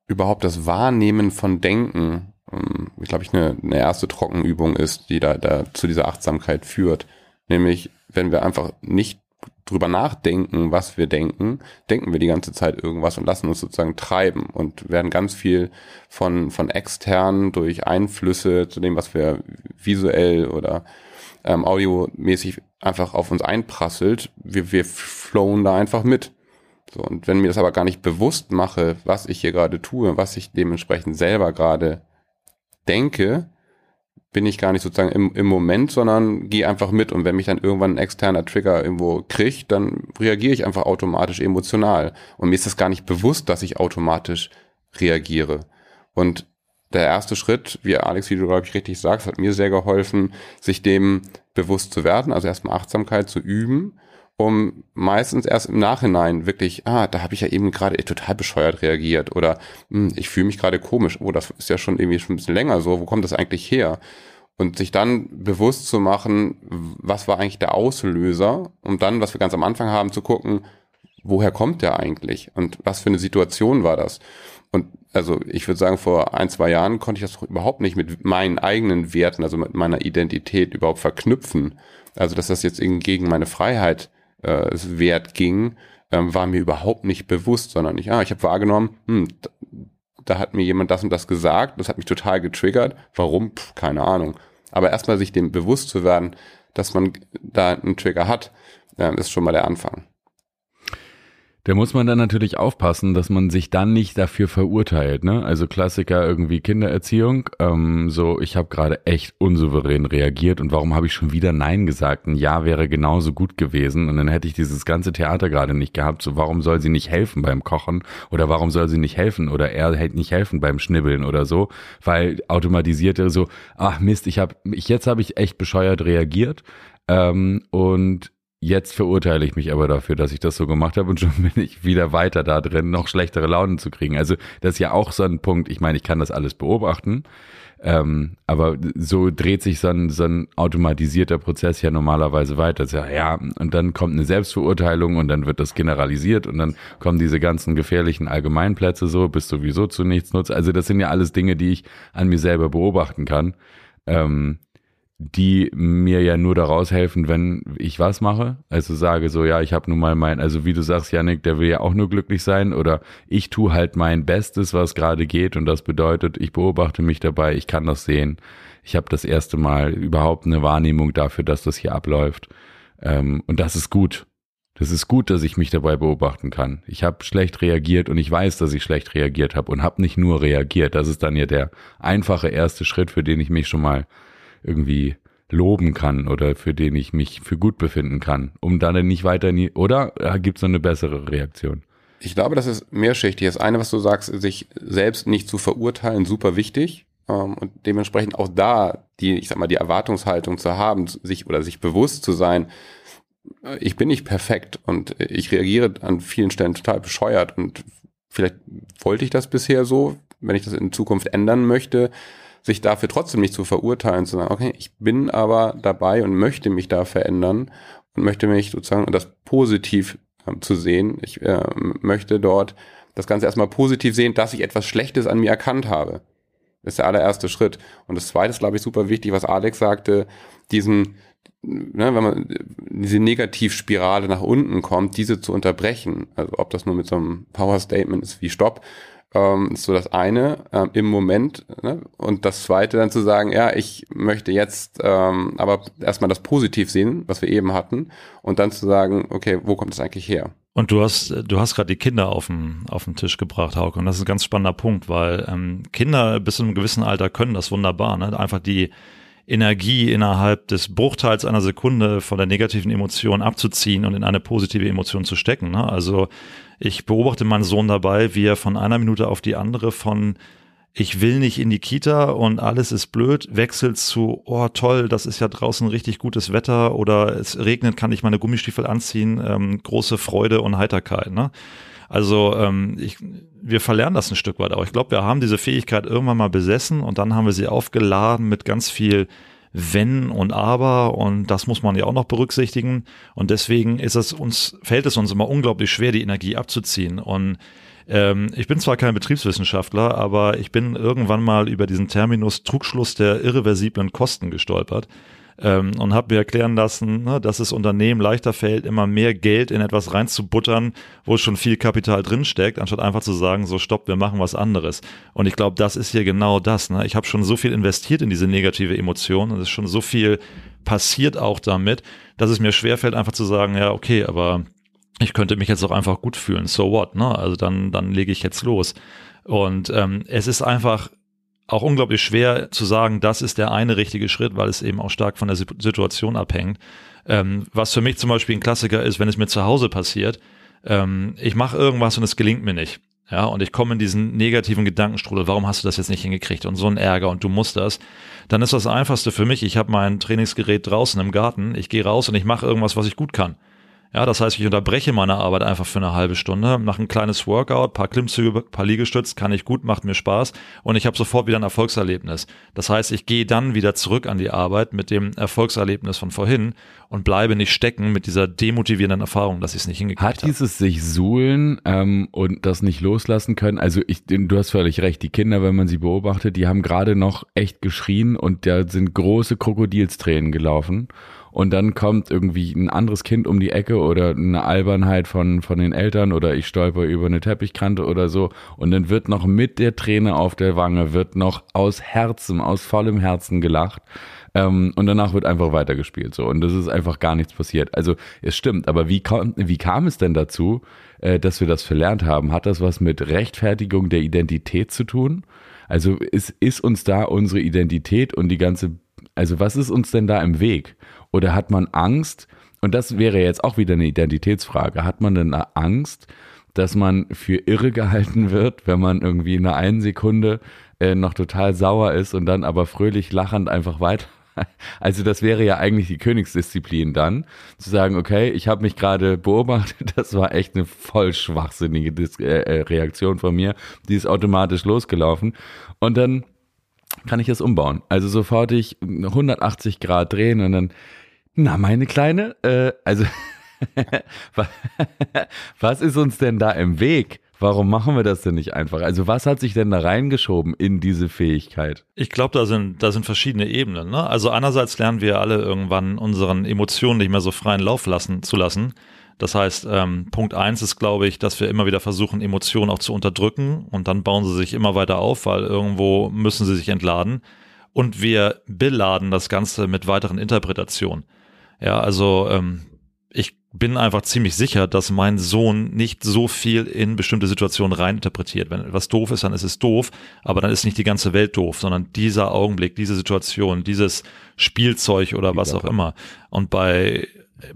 überhaupt das Wahrnehmen von Denken, ähm, ich glaube ich, eine, eine erste Trockenübung ist, die da, da zu dieser Achtsamkeit führt. Nämlich, wenn wir einfach nicht drüber nachdenken, was wir denken, denken wir die ganze Zeit irgendwas und lassen uns sozusagen treiben und werden ganz viel von, von extern durch Einflüsse zu dem, was wir visuell oder ähm, audiomäßig einfach auf uns einprasselt, wir, wir flowen da einfach mit. So, und wenn mir das aber gar nicht bewusst mache, was ich hier gerade tue, was ich dementsprechend selber gerade denke, bin ich gar nicht sozusagen im, im Moment, sondern gehe einfach mit. Und wenn mich dann irgendwann ein externer Trigger irgendwo kriegt, dann reagiere ich einfach automatisch emotional. Und mir ist das gar nicht bewusst, dass ich automatisch reagiere. Und der erste Schritt, wie Alex, wie du glaube ich richtig sagst, hat mir sehr geholfen, sich dem bewusst zu werden, also erstmal Achtsamkeit zu üben, um meistens erst im Nachhinein wirklich, ah, da habe ich ja eben gerade total bescheuert reagiert oder hm, ich fühle mich gerade komisch, oh, das ist ja schon irgendwie schon ein bisschen länger so, wo kommt das eigentlich her? Und sich dann bewusst zu machen, was war eigentlich der Auslöser, um dann, was wir ganz am Anfang haben, zu gucken, woher kommt der eigentlich und was für eine Situation war das? Und also ich würde sagen, vor ein, zwei Jahren konnte ich das überhaupt nicht mit meinen eigenen Werten, also mit meiner Identität überhaupt verknüpfen. Also dass das jetzt gegen meine Freiheit äh, Wert ging, ähm, war mir überhaupt nicht bewusst, sondern ich, ah, ich habe wahrgenommen, hm, da hat mir jemand das und das gesagt, das hat mich total getriggert. Warum? Puh, keine Ahnung. Aber erstmal sich dem bewusst zu werden, dass man da einen Trigger hat, äh, ist schon mal der Anfang. Da muss man dann natürlich aufpassen, dass man sich dann nicht dafür verurteilt. Ne? Also Klassiker irgendwie Kindererziehung. Ähm, so, ich habe gerade echt unsouverän reagiert und warum habe ich schon wieder Nein gesagt? Ein Ja wäre genauso gut gewesen und dann hätte ich dieses ganze Theater gerade nicht gehabt. So, warum soll sie nicht helfen beim Kochen oder warum soll sie nicht helfen oder er hätte nicht helfen beim Schnibbeln oder so? Weil automatisierte so, ach Mist, ich habe, ich, jetzt habe ich echt bescheuert reagiert ähm, und jetzt verurteile ich mich aber dafür, dass ich das so gemacht habe und schon bin ich wieder weiter da drin, noch schlechtere Launen zu kriegen. Also das ist ja auch so ein Punkt, ich meine, ich kann das alles beobachten, ähm, aber so dreht sich so ein, so ein automatisierter Prozess ja normalerweise weiter. Ja, ja, und dann kommt eine Selbstverurteilung und dann wird das generalisiert und dann kommen diese ganzen gefährlichen Allgemeinplätze so, bist sowieso zu nichts nutzt. Also das sind ja alles Dinge, die ich an mir selber beobachten kann. Ähm, die mir ja nur daraus helfen, wenn ich was mache. Also sage so, ja, ich habe nun mal mein, also wie du sagst, Janik, der will ja auch nur glücklich sein oder ich tue halt mein Bestes, was gerade geht und das bedeutet, ich beobachte mich dabei, ich kann das sehen. Ich habe das erste Mal überhaupt eine Wahrnehmung dafür, dass das hier abläuft. Ähm, und das ist gut. Das ist gut, dass ich mich dabei beobachten kann. Ich habe schlecht reagiert und ich weiß, dass ich schlecht reagiert habe und habe nicht nur reagiert. Das ist dann ja der einfache erste Schritt, für den ich mich schon mal irgendwie loben kann oder für den ich mich für gut befinden kann, um dann nicht weiter nie, oder gibt es noch eine bessere Reaktion? Ich glaube, das ist mehrschichtig. Das eine, was du sagst, sich selbst nicht zu verurteilen, super wichtig. Ähm, und dementsprechend auch da die, ich sag mal, die Erwartungshaltung zu haben, sich oder sich bewusst zu sein, ich bin nicht perfekt und ich reagiere an vielen Stellen total bescheuert und vielleicht wollte ich das bisher so, wenn ich das in Zukunft ändern möchte, sich dafür trotzdem nicht zu verurteilen, zu sagen, okay, ich bin aber dabei und möchte mich da verändern und möchte mich sozusagen das positiv äh, zu sehen. Ich äh, möchte dort das Ganze erstmal positiv sehen, dass ich etwas Schlechtes an mir erkannt habe. Das ist der allererste Schritt. Und das zweite ist, glaube ich, super wichtig, was Alex sagte, diesen, ne, wenn man diese Negativspirale nach unten kommt, diese zu unterbrechen. Also ob das nur mit so einem Power Statement ist wie Stopp ähm, ist so das eine ähm, im Moment. Ne? Und das zweite dann zu sagen, ja, ich möchte jetzt ähm, aber erstmal das Positiv sehen, was wir eben hatten, und dann zu sagen, okay, wo kommt es eigentlich her? Und du hast, du hast gerade die Kinder auf den, auf den Tisch gebracht, Hauke. Und das ist ein ganz spannender Punkt, weil ähm, Kinder bis zu einem gewissen Alter können das wunderbar. Ne? Einfach die Energie innerhalb des Bruchteils einer Sekunde von der negativen Emotion abzuziehen und in eine positive Emotion zu stecken. Ne? Also ich beobachte meinen Sohn dabei, wie er von einer Minute auf die andere von ich will nicht in die Kita und alles ist blöd, wechselt zu, oh toll, das ist ja draußen richtig gutes Wetter oder es regnet, kann ich meine Gummistiefel anziehen, ähm, große Freude und Heiterkeit. Ne? Also ähm, ich, wir verlernen das ein Stück weit auch. Ich glaube, wir haben diese Fähigkeit irgendwann mal besessen und dann haben wir sie aufgeladen mit ganz viel wenn und aber und das muss man ja auch noch berücksichtigen. Und deswegen ist es uns fällt es uns immer unglaublich schwer die Energie abzuziehen. Und ähm, ich bin zwar kein Betriebswissenschaftler, aber ich bin irgendwann mal über diesen Terminus Trugschluss der irreversiblen Kosten gestolpert ähm, und habe mir erklären lassen, ne, dass es Unternehmen leichter fällt, immer mehr Geld in etwas reinzubuttern, wo schon viel Kapital drinsteckt, anstatt einfach zu sagen, so stopp, wir machen was anderes. Und ich glaube, das ist hier genau das. Ne? Ich habe schon so viel investiert in diese negative Emotion und es ist schon so viel passiert auch damit, dass es mir schwerfällt, einfach zu sagen, ja, okay, aber ich könnte mich jetzt auch einfach gut fühlen. So what? Ne? Also dann, dann lege ich jetzt los. Und ähm, es ist einfach auch unglaublich schwer zu sagen, das ist der eine richtige Schritt, weil es eben auch stark von der Situation abhängt. Ähm, was für mich zum Beispiel ein Klassiker ist, wenn es mir zu Hause passiert, ähm, ich mache irgendwas und es gelingt mir nicht. Ja, und ich komme in diesen negativen Gedankenstrudel, warum hast du das jetzt nicht hingekriegt und so ein Ärger und du musst das, dann ist das einfachste für mich, ich habe mein Trainingsgerät draußen im Garten, ich gehe raus und ich mache irgendwas, was ich gut kann. Ja, das heißt, ich unterbreche meine Arbeit einfach für eine halbe Stunde, mache ein kleines Workout, paar Klimmzüge, paar Liegestütz, kann ich gut, macht mir Spaß und ich habe sofort wieder ein Erfolgserlebnis. Das heißt, ich gehe dann wieder zurück an die Arbeit mit dem Erfolgserlebnis von vorhin und bleibe nicht stecken mit dieser demotivierenden Erfahrung, dass ich es nicht hingekriegt habe. Hat dieses sich suhlen ähm, und das nicht loslassen können? Also ich, du hast völlig recht, die Kinder, wenn man sie beobachtet, die haben gerade noch echt geschrien und da sind große Krokodilstränen gelaufen und dann kommt irgendwie ein anderes Kind um die Ecke oder eine Albernheit von, von den Eltern oder ich stolper über eine Teppichkante oder so und dann wird noch mit der Träne auf der Wange, wird noch aus Herzen, aus vollem Herzen gelacht ähm, und danach wird einfach weitergespielt so und das ist einfach gar nichts passiert. Also es stimmt, aber wie, kam, wie kam es denn dazu, äh, dass wir das verlernt haben? Hat das was mit Rechtfertigung der Identität zu tun? Also ist, ist uns da unsere Identität und die ganze, also was ist uns denn da im Weg? Oder hat man Angst, und das wäre jetzt auch wieder eine Identitätsfrage, hat man denn Angst, dass man für irre gehalten wird, wenn man irgendwie in einer einen Sekunde äh, noch total sauer ist und dann aber fröhlich lachend einfach weiter? Also das wäre ja eigentlich die Königsdisziplin dann, zu sagen, okay, ich habe mich gerade beobachtet, das war echt eine voll schwachsinnige Dis äh, äh Reaktion von mir, die ist automatisch losgelaufen. Und dann kann ich es umbauen. Also sofort ich 180 Grad drehen und dann, na meine Kleine, äh, also was ist uns denn da im Weg? Warum machen wir das denn nicht einfach? Also was hat sich denn da reingeschoben in diese Fähigkeit? Ich glaube, da sind, da sind verschiedene Ebenen. Ne? Also einerseits lernen wir alle irgendwann unseren Emotionen nicht mehr so freien Lauf lassen zu lassen. Das heißt, ähm, Punkt eins ist, glaube ich, dass wir immer wieder versuchen, Emotionen auch zu unterdrücken und dann bauen sie sich immer weiter auf, weil irgendwo müssen sie sich entladen. Und wir beladen das Ganze mit weiteren Interpretationen. Ja, also ähm, ich bin einfach ziemlich sicher, dass mein Sohn nicht so viel in bestimmte Situationen reininterpretiert. Wenn etwas doof ist, dann ist es doof, aber dann ist nicht die ganze Welt doof, sondern dieser Augenblick, diese Situation, dieses Spielzeug oder was auch immer. Und bei,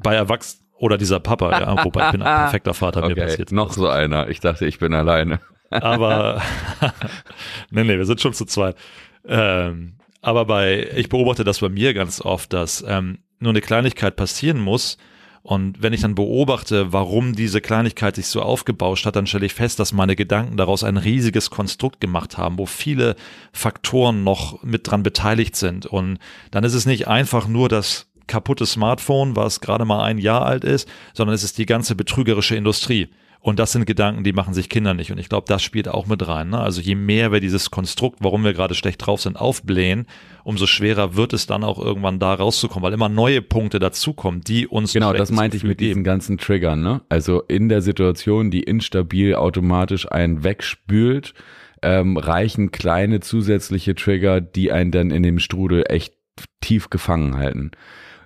bei Erwachsenen oder dieser Papa, ja, wobei ich bin ein perfekter Vater, okay, mir passiert. Noch so einer. Ich dachte, ich bin alleine. Aber nee, nee, wir sind schon zu zweit. Ähm, aber bei, ich beobachte das bei mir ganz oft, dass ähm, nur eine Kleinigkeit passieren muss, und wenn ich dann beobachte, warum diese Kleinigkeit sich so aufgebauscht hat, dann stelle ich fest, dass meine Gedanken daraus ein riesiges Konstrukt gemacht haben, wo viele Faktoren noch mit dran beteiligt sind. Und dann ist es nicht einfach nur das kaputte Smartphone, was gerade mal ein Jahr alt ist, sondern es ist die ganze betrügerische Industrie. Und das sind Gedanken, die machen sich Kinder nicht. Und ich glaube, das spielt auch mit rein. Ne? Also je mehr wir dieses Konstrukt, warum wir gerade schlecht drauf sind, aufblähen, umso schwerer wird es dann auch irgendwann da rauszukommen, weil immer neue Punkte dazukommen, die uns genau das meinte ich mit geben. diesen ganzen Triggern. Ne? Also in der Situation, die instabil automatisch einen wegspült, ähm, reichen kleine zusätzliche Trigger, die einen dann in dem Strudel echt tief gefangen halten.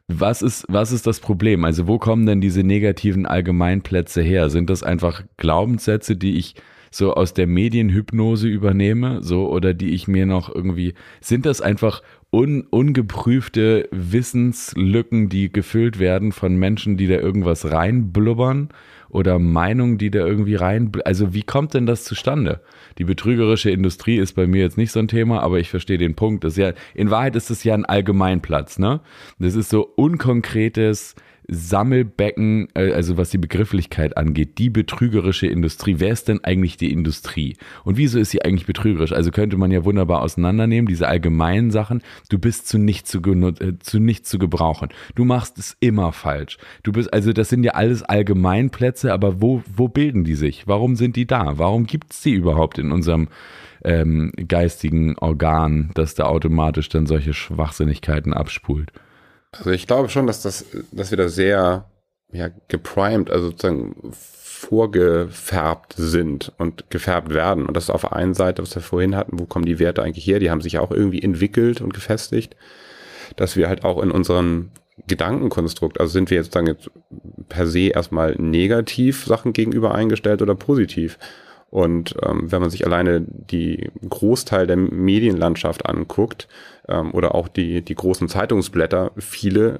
Was ist, was ist das Problem? Also wo kommen denn diese negativen Allgemeinplätze her? Sind das einfach Glaubenssätze, die ich so aus der Medienhypnose übernehme, so oder die ich mir noch irgendwie sind das einfach un, ungeprüfte Wissenslücken, die gefüllt werden von Menschen, die da irgendwas reinblubbern oder Meinungen, die da irgendwie rein also wie kommt denn das zustande? Die betrügerische Industrie ist bei mir jetzt nicht so ein Thema, aber ich verstehe den Punkt. Das ja, in Wahrheit ist es ja ein Allgemeinplatz, ne? Das ist so unkonkretes, Sammelbecken, äh, also was die Begrifflichkeit angeht, die betrügerische Industrie. Wer ist denn eigentlich die Industrie? Und wieso ist sie eigentlich betrügerisch? Also könnte man ja wunderbar auseinandernehmen, diese allgemeinen Sachen. Du bist zu nichts zu, äh, zu, nicht zu gebrauchen. Du machst es immer falsch. Du bist, also das sind ja alles Allgemeinplätze, aber wo, wo bilden die sich? Warum sind die da? Warum gibt es die überhaupt in unserem ähm, geistigen Organ, das da automatisch dann solche Schwachsinnigkeiten abspult? Also ich glaube schon, dass das, dass wir da sehr ja, geprimed, also sozusagen vorgefärbt sind und gefärbt werden. Und das auf der einen Seite, was wir vorhin hatten, wo kommen die Werte eigentlich her? Die haben sich ja auch irgendwie entwickelt und gefestigt, dass wir halt auch in unserem Gedankenkonstrukt, also sind wir jetzt sagen jetzt per se erstmal negativ Sachen gegenüber eingestellt oder positiv. Und ähm, wenn man sich alleine die Großteil der Medienlandschaft anguckt ähm, oder auch die, die großen Zeitungsblätter, viele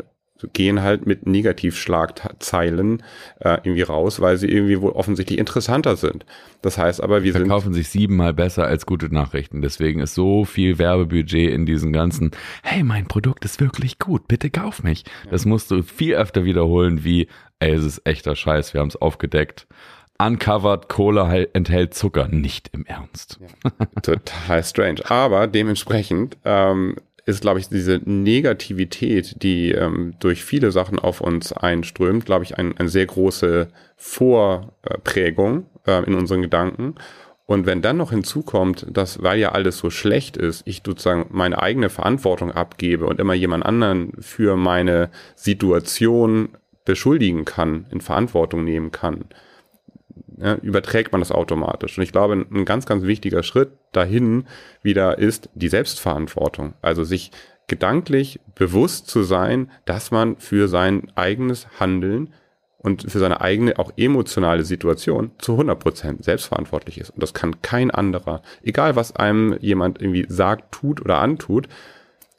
gehen halt mit Negativschlagzeilen äh, irgendwie raus, weil sie irgendwie wohl offensichtlich interessanter sind. Das heißt aber, wir verkaufen sich siebenmal besser als gute Nachrichten. Deswegen ist so viel Werbebudget in diesen ganzen, hey, mein Produkt ist wirklich gut, bitte kauf mich. Das musst du viel öfter wiederholen wie, ey, es ist echter Scheiß, wir haben es aufgedeckt. Uncovered Cola enthält Zucker. Nicht im Ernst. Ja, total strange. Aber dementsprechend ähm, ist, glaube ich, diese Negativität, die ähm, durch viele Sachen auf uns einströmt, glaube ich, ein, eine sehr große Vorprägung äh, in unseren Gedanken. Und wenn dann noch hinzukommt, dass, weil ja alles so schlecht ist, ich sozusagen meine eigene Verantwortung abgebe und immer jemand anderen für meine Situation beschuldigen kann, in Verantwortung nehmen kann, ja, überträgt man das automatisch. Und ich glaube, ein ganz, ganz wichtiger Schritt dahin wieder ist die Selbstverantwortung. Also sich gedanklich bewusst zu sein, dass man für sein eigenes Handeln und für seine eigene auch emotionale Situation zu 100 Prozent selbstverantwortlich ist. Und das kann kein anderer. Egal, was einem jemand irgendwie sagt, tut oder antut,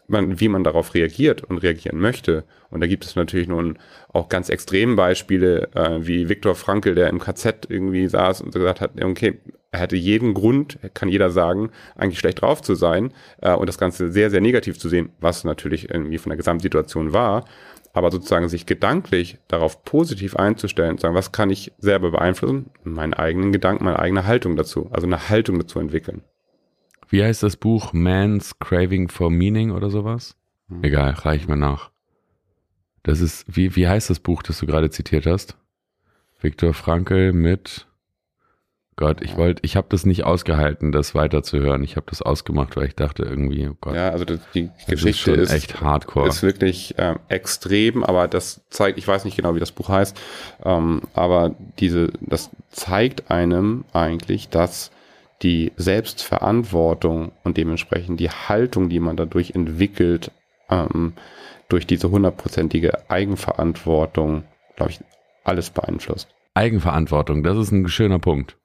man, wie man darauf reagiert und reagieren möchte. Und da gibt es natürlich nun auch ganz extreme Beispiele, äh, wie Viktor Frankl, der im KZ irgendwie saß und gesagt hat, okay, er hätte jeden Grund, kann jeder sagen, eigentlich schlecht drauf zu sein äh, und das Ganze sehr, sehr negativ zu sehen, was natürlich irgendwie von der Gesamtsituation war. Aber sozusagen sich gedanklich darauf positiv einzustellen, sagen, was kann ich selber beeinflussen? Meinen eigenen Gedanken, meine eigene Haltung dazu, also eine Haltung dazu entwickeln. Wie heißt das Buch? Man's Craving for Meaning oder sowas? Hm. Egal, reich mir nach. Das ist, wie, wie heißt das Buch, das du gerade zitiert hast? Viktor Frankl mit Gott, ich wollte, ich habe das nicht ausgehalten, das weiterzuhören. Ich habe das ausgemacht, weil ich dachte irgendwie, oh Gott. Ja, also das, die Geschichte ist, ist, echt hardcore. Ist wirklich ähm, extrem, aber das zeigt, ich weiß nicht genau, wie das Buch heißt, ähm, aber diese, das zeigt einem eigentlich, dass die Selbstverantwortung und dementsprechend die Haltung, die man dadurch entwickelt, ähm, durch diese hundertprozentige Eigenverantwortung, glaube ich, alles beeinflusst. Eigenverantwortung, das ist ein schöner Punkt.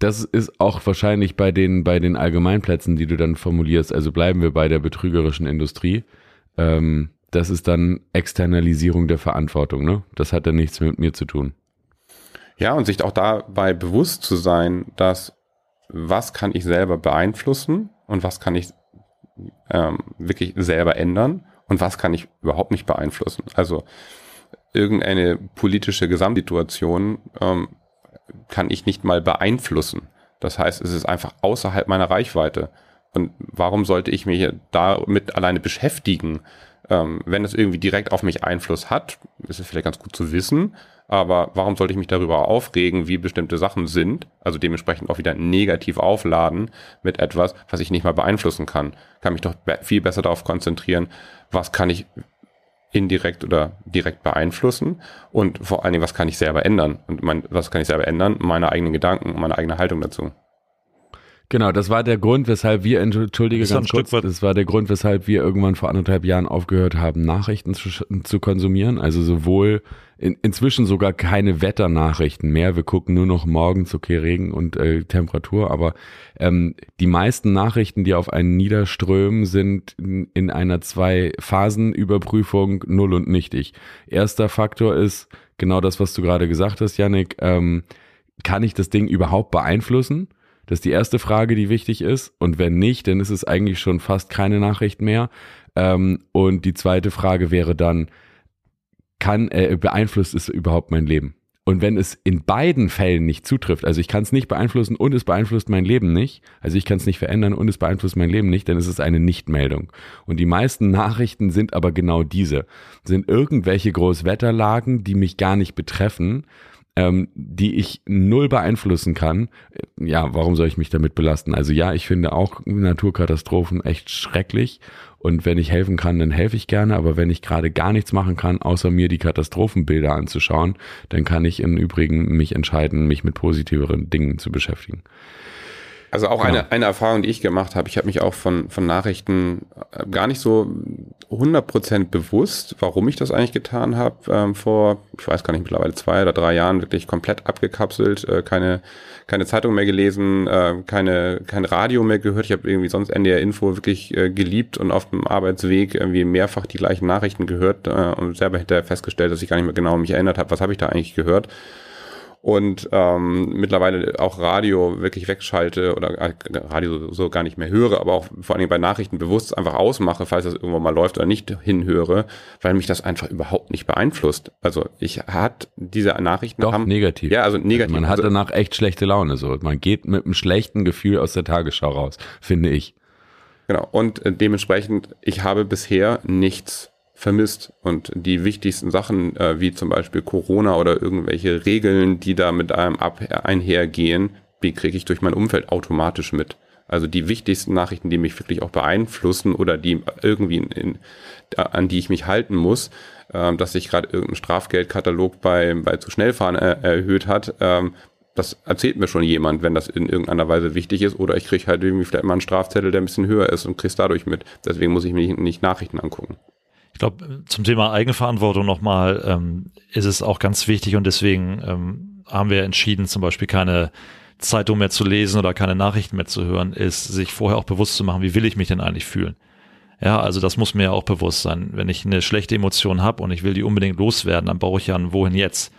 Das ist auch wahrscheinlich bei den, bei den Allgemeinplätzen, die du dann formulierst, also bleiben wir bei der betrügerischen Industrie. Ähm, das ist dann Externalisierung der Verantwortung, ne? Das hat dann nichts mit mir zu tun. Ja, und sich auch dabei bewusst zu sein, dass was kann ich selber beeinflussen und was kann ich ähm, wirklich selber ändern und was kann ich überhaupt nicht beeinflussen. Also irgendeine politische Gesamtsituation ähm, kann ich nicht mal beeinflussen. Das heißt, es ist einfach außerhalb meiner Reichweite. Und warum sollte ich mich damit alleine beschäftigen? Ähm, wenn es irgendwie direkt auf mich Einfluss hat, ist es vielleicht ganz gut zu wissen, aber warum sollte ich mich darüber aufregen, wie bestimmte Sachen sind, also dementsprechend auch wieder negativ aufladen mit etwas, was ich nicht mal beeinflussen kann? Kann mich doch viel besser darauf konzentrieren, was kann ich indirekt oder direkt beeinflussen und vor allen Dingen, was kann ich selber ändern? Und mein, was kann ich selber ändern? Meine eigenen Gedanken, meine eigene Haltung dazu. Genau, das war der Grund, weshalb wir, entschuldige das ganz kurz, das war der Grund, weshalb wir irgendwann vor anderthalb Jahren aufgehört haben, Nachrichten zu, zu konsumieren. Also sowohl in, inzwischen sogar keine Wetternachrichten mehr. Wir gucken nur noch morgens, okay, Regen und äh, Temperatur, aber ähm, die meisten Nachrichten, die auf einen niederströmen, sind in, in einer Zwei-Phasen-Überprüfung null und nichtig. Erster Faktor ist genau das, was du gerade gesagt hast, Yannick. Ähm, kann ich das Ding überhaupt beeinflussen? Das ist die erste Frage, die wichtig ist. Und wenn nicht, dann ist es eigentlich schon fast keine Nachricht mehr. Ähm, und die zweite Frage wäre dann, kann, äh, beeinflusst es überhaupt mein Leben? Und wenn es in beiden Fällen nicht zutrifft, also ich kann es nicht beeinflussen und es beeinflusst mein Leben nicht, also ich kann es nicht verändern und es beeinflusst mein Leben nicht, dann ist es eine Nichtmeldung. Und die meisten Nachrichten sind aber genau diese, sind irgendwelche Großwetterlagen, die mich gar nicht betreffen, ähm, die ich null beeinflussen kann, ja, warum soll ich mich damit belasten? Also ja, ich finde auch Naturkatastrophen echt schrecklich und wenn ich helfen kann, dann helfe ich gerne, aber wenn ich gerade gar nichts machen kann, außer mir die Katastrophenbilder anzuschauen, dann kann ich im Übrigen mich entscheiden, mich mit positiveren Dingen zu beschäftigen. Also auch genau. eine, eine Erfahrung, die ich gemacht habe. Ich habe mich auch von, von Nachrichten äh, gar nicht so 100% bewusst, warum ich das eigentlich getan habe. Ähm, vor, ich weiß gar nicht, mittlerweile zwei oder drei Jahren wirklich komplett abgekapselt, äh, keine, keine Zeitung mehr gelesen, äh, keine, kein Radio mehr gehört. Ich habe irgendwie sonst NDR Info wirklich äh, geliebt und auf dem Arbeitsweg irgendwie mehrfach die gleichen Nachrichten gehört äh, und selber hinterher festgestellt, dass ich gar nicht mehr genau mich erinnert habe, was habe ich da eigentlich gehört und ähm, mittlerweile auch Radio wirklich wegschalte oder äh, Radio so gar nicht mehr höre, aber auch vor allen Dingen bei Nachrichten bewusst einfach ausmache, falls das irgendwo mal läuft oder nicht hinhöre, weil mich das einfach überhaupt nicht beeinflusst. Also ich hat diese Nachrichten Doch, haben, negativ. Ja, also negativ. Also man hat danach echt schlechte Laune so. Man geht mit einem schlechten Gefühl aus der Tagesschau raus, finde ich. Genau. Und äh, dementsprechend, ich habe bisher nichts vermisst. Und die wichtigsten Sachen, äh, wie zum Beispiel Corona oder irgendwelche Regeln, die da mit einem ab einhergehen, die kriege ich durch mein Umfeld automatisch mit. Also die wichtigsten Nachrichten, die mich wirklich auch beeinflussen oder die irgendwie in, in, an die ich mich halten muss, äh, dass sich gerade irgendein Strafgeldkatalog bei, bei zu schnell fahren äh, erhöht hat, ähm, das erzählt mir schon jemand, wenn das in irgendeiner Weise wichtig ist. Oder ich kriege halt irgendwie vielleicht mal einen Strafzettel, der ein bisschen höher ist und krieg's dadurch mit. Deswegen muss ich mir nicht Nachrichten angucken. Ich glaube, zum Thema Eigenverantwortung nochmal ähm, ist es auch ganz wichtig und deswegen ähm, haben wir entschieden, zum Beispiel keine Zeitung mehr zu lesen oder keine Nachrichten mehr zu hören, ist sich vorher auch bewusst zu machen, wie will ich mich denn eigentlich fühlen. Ja, also das muss mir ja auch bewusst sein. Wenn ich eine schlechte Emotion habe und ich will die unbedingt loswerden, dann brauche ich ja ein Wohin jetzt.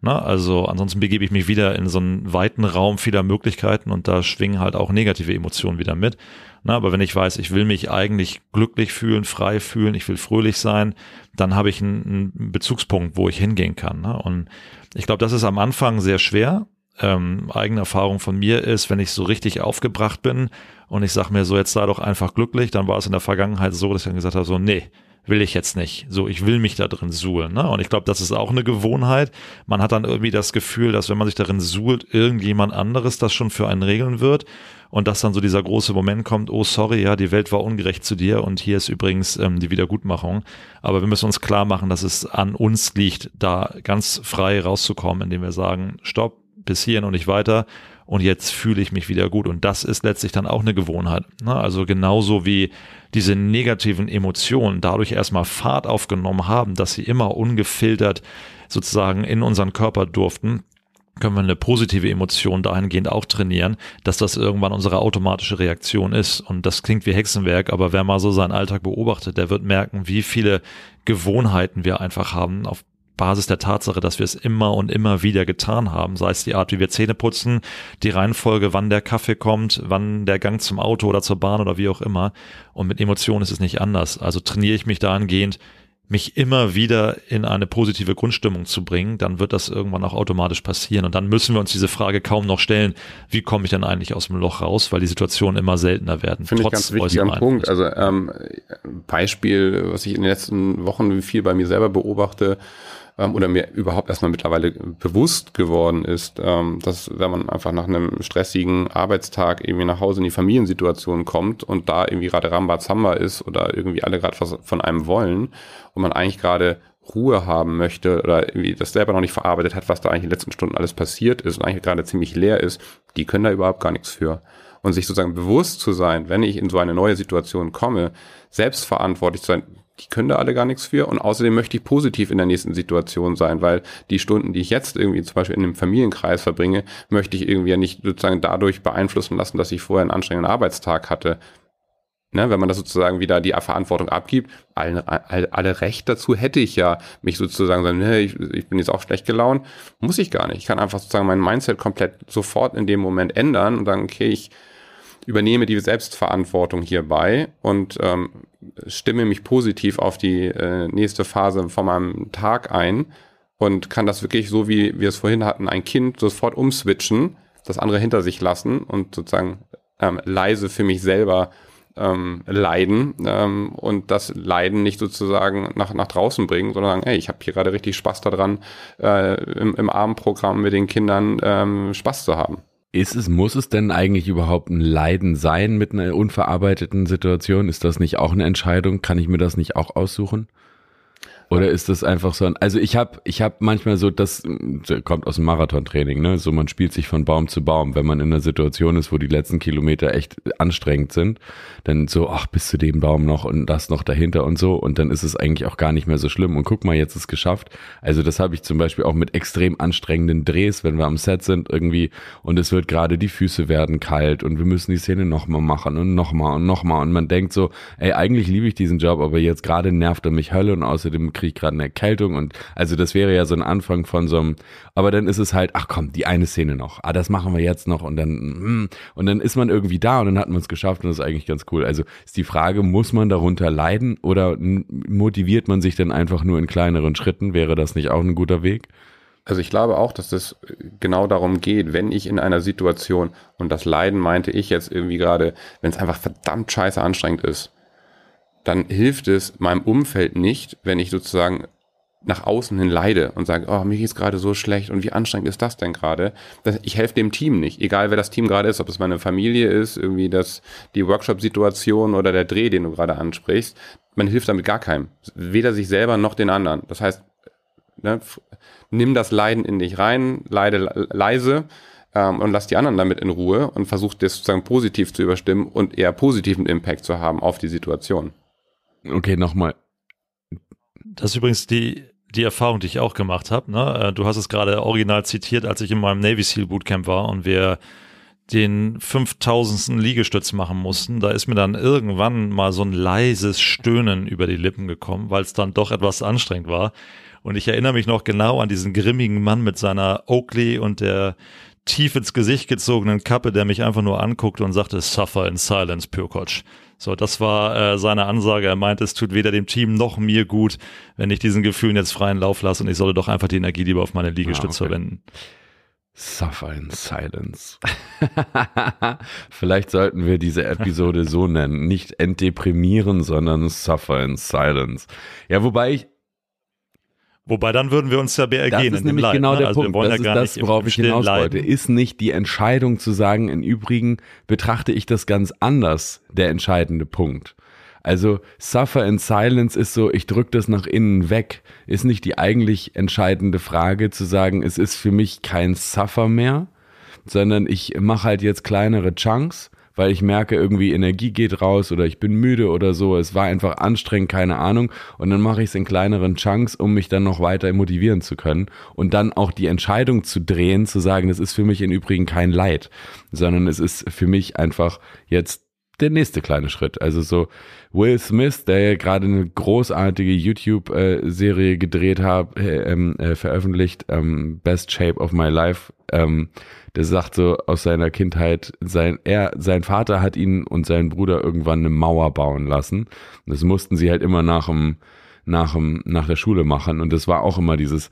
Ne? Also ansonsten begebe ich mich wieder in so einen weiten Raum vieler Möglichkeiten und da schwingen halt auch negative Emotionen wieder mit. Ne? Aber wenn ich weiß, ich will mich eigentlich glücklich fühlen, frei fühlen, ich will fröhlich sein, dann habe ich einen, einen Bezugspunkt, wo ich hingehen kann. Ne? Und ich glaube, das ist am Anfang sehr schwer. Ähm, eigene Erfahrung von mir ist, wenn ich so richtig aufgebracht bin und ich sage mir so, jetzt sei doch einfach glücklich, dann war es in der Vergangenheit so, dass ich dann gesagt habe, so, nee, will ich jetzt nicht. So, ich will mich da drin suhlen. Ne? Und ich glaube, das ist auch eine Gewohnheit. Man hat dann irgendwie das Gefühl, dass wenn man sich darin suhlt, irgendjemand anderes das schon für einen regeln wird. Und dass dann so dieser große Moment kommt, oh sorry, ja, die Welt war ungerecht zu dir und hier ist übrigens ähm, die Wiedergutmachung. Aber wir müssen uns klar machen, dass es an uns liegt, da ganz frei rauszukommen, indem wir sagen, stopp, bis hierhin und nicht weiter und jetzt fühle ich mich wieder gut. Und das ist letztlich dann auch eine Gewohnheit. Ne? Also genauso wie diese negativen Emotionen dadurch erstmal Fahrt aufgenommen haben, dass sie immer ungefiltert sozusagen in unseren Körper durften, können wir eine positive Emotion dahingehend auch trainieren, dass das irgendwann unsere automatische Reaktion ist. Und das klingt wie Hexenwerk, aber wer mal so seinen Alltag beobachtet, der wird merken, wie viele Gewohnheiten wir einfach haben, auf Basis der Tatsache, dass wir es immer und immer wieder getan haben, sei es die Art, wie wir Zähne putzen, die Reihenfolge, wann der Kaffee kommt, wann der Gang zum Auto oder zur Bahn oder wie auch immer. Und mit Emotionen ist es nicht anders. Also trainiere ich mich dahingehend, mich immer wieder in eine positive Grundstimmung zu bringen, dann wird das irgendwann auch automatisch passieren. Und dann müssen wir uns diese Frage kaum noch stellen, wie komme ich denn eigentlich aus dem Loch raus, weil die Situationen immer seltener werden. Finde ich ganz wichtiger Punkt. Also ähm, Beispiel, was ich in den letzten Wochen viel bei mir selber beobachte, ähm, oder mir überhaupt erstmal mittlerweile bewusst geworden ist, ähm, dass wenn man einfach nach einem stressigen Arbeitstag irgendwie nach Hause in die Familiensituation kommt und da irgendwie gerade Rambazamba ist oder irgendwie alle gerade was von einem wollen und man eigentlich gerade Ruhe haben möchte oder irgendwie das selber noch nicht verarbeitet hat, was da eigentlich in den letzten Stunden alles passiert ist und eigentlich gerade ziemlich leer ist, die können da überhaupt gar nichts für. Und sich sozusagen bewusst zu sein, wenn ich in so eine neue Situation komme, selbstverantwortlich zu sein, die können da alle gar nichts für. Und außerdem möchte ich positiv in der nächsten Situation sein, weil die Stunden, die ich jetzt irgendwie zum Beispiel in einem Familienkreis verbringe, möchte ich irgendwie ja nicht sozusagen dadurch beeinflussen lassen, dass ich vorher einen anstrengenden Arbeitstag hatte. Ne, wenn man das sozusagen wieder die Verantwortung abgibt, alle, alle, alle Recht dazu hätte ich ja, mich sozusagen sagen, nee, ich, ich bin jetzt auch schlecht gelaunt, muss ich gar nicht. Ich kann einfach sozusagen mein Mindset komplett sofort in dem Moment ändern und sagen, okay, ich übernehme die Selbstverantwortung hierbei und ähm, stimme mich positiv auf die äh, nächste Phase von meinem Tag ein und kann das wirklich so, wie wir es vorhin hatten, ein Kind sofort umswitchen, das andere hinter sich lassen und sozusagen ähm, leise für mich selber ähm, leiden ähm, und das Leiden nicht sozusagen nach, nach draußen bringen, sondern sagen, ey, ich habe hier gerade richtig Spaß daran, äh, im, im Abendprogramm mit den Kindern ähm, Spaß zu haben. Ist es, muss es denn eigentlich überhaupt ein Leiden sein mit einer unverarbeiteten Situation? Ist das nicht auch eine Entscheidung? Kann ich mir das nicht auch aussuchen? Oder ist das einfach so ein, also ich habe ich hab manchmal so, das kommt aus dem Marathontraining, ne? So man spielt sich von Baum zu Baum, wenn man in einer Situation ist, wo die letzten Kilometer echt anstrengend sind, dann so, ach, bis zu dem Baum noch und das noch dahinter und so und dann ist es eigentlich auch gar nicht mehr so schlimm und guck mal, jetzt ist es geschafft. Also das habe ich zum Beispiel auch mit extrem anstrengenden Drehs, wenn wir am Set sind irgendwie und es wird gerade, die Füße werden kalt und wir müssen die Szene nochmal machen und nochmal und nochmal und man denkt so, ey, eigentlich liebe ich diesen Job, aber jetzt gerade nervt er mich Hölle und außerdem kriege gerade eine Erkältung und also das wäre ja so ein Anfang von so einem, aber dann ist es halt, ach komm, die eine Szene noch, ah, das machen wir jetzt noch und dann, mm, und dann ist man irgendwie da und dann hat man es geschafft und das ist eigentlich ganz cool. Also ist die Frage, muss man darunter leiden oder motiviert man sich dann einfach nur in kleineren Schritten? Wäre das nicht auch ein guter Weg? Also ich glaube auch, dass das genau darum geht, wenn ich in einer Situation, und das Leiden meinte ich jetzt irgendwie gerade, wenn es einfach verdammt scheiße anstrengend ist, dann hilft es meinem Umfeld nicht, wenn ich sozusagen nach außen hin leide und sage, oh, mir geht's gerade so schlecht und wie anstrengend ist das denn gerade? Ich helfe dem Team nicht, egal wer das Team gerade ist, ob es meine Familie ist, irgendwie das, die Workshop-Situation oder der Dreh, den du gerade ansprichst. Man hilft damit gar keinem. Weder sich selber noch den anderen. Das heißt, ne, nimm das Leiden in dich rein, leide leise ähm, und lass die anderen damit in Ruhe und versuch das sozusagen positiv zu überstimmen und eher positiven Impact zu haben auf die Situation. Okay, nochmal. Das ist übrigens die, die Erfahrung, die ich auch gemacht habe. Ne? Äh, du hast es gerade original zitiert, als ich in meinem Navy SEAL Bootcamp war und wir den 5000. Liegestütz machen mussten, da ist mir dann irgendwann mal so ein leises Stöhnen über die Lippen gekommen, weil es dann doch etwas anstrengend war. Und ich erinnere mich noch genau an diesen grimmigen Mann mit seiner Oakley und der tief ins Gesicht gezogenen Kappe, der mich einfach nur anguckte und sagte, suffer in silence, Pürkotsch. So, das war äh, seine Ansage. Er meinte, es tut weder dem Team noch mir gut, wenn ich diesen Gefühlen jetzt freien Lauf lasse und ich sollte doch einfach die Energie lieber auf meine Liegestütze ah, okay. verwenden. Suffer in Silence. Vielleicht sollten wir diese Episode so nennen. Nicht entdeprimieren, sondern Suffer in Silence. Ja, wobei ich. Wobei dann würden wir uns ja mehr ergehen. Das ist nämlich Leid, genau ne? der also Punkt. Das ja ist das, worauf ich hinaus wollte. Ist nicht die Entscheidung zu sagen, im Übrigen betrachte ich das ganz anders, der entscheidende Punkt. Also Suffer in Silence ist so, ich drücke das nach innen weg, ist nicht die eigentlich entscheidende Frage zu sagen, es ist für mich kein Suffer mehr, sondern ich mache halt jetzt kleinere Chunks, weil ich merke, irgendwie Energie geht raus oder ich bin müde oder so, es war einfach anstrengend, keine Ahnung, und dann mache ich es in kleineren Chunks, um mich dann noch weiter motivieren zu können und dann auch die Entscheidung zu drehen, zu sagen, das ist für mich im Übrigen kein Leid, sondern es ist für mich einfach jetzt der nächste kleine Schritt. Also so Will Smith, der ja gerade eine großartige YouTube-Serie gedreht hat, äh, ähm, äh, veröffentlicht, ähm, Best Shape of My Life, ähm, der sagt so aus seiner Kindheit, sein, er, sein Vater hat ihn und seinen Bruder irgendwann eine Mauer bauen lassen. Das mussten sie halt immer nach dem, nach dem, nach der Schule machen. Und das war auch immer dieses,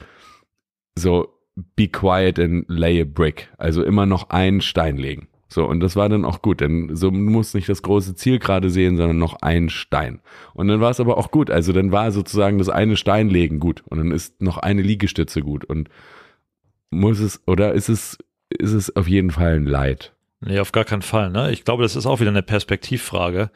so, be quiet and lay a brick. Also immer noch einen Stein legen. So, und das war dann auch gut, denn so, du musst nicht das große Ziel gerade sehen, sondern noch ein Stein. Und dann war es aber auch gut. Also dann war sozusagen das eine Steinlegen gut und dann ist noch eine Liegestütze gut. Und muss es, oder ist es, ist es auf jeden Fall ein Leid? Nee, auf gar keinen Fall. Ne? Ich glaube, das ist auch wieder eine Perspektivfrage.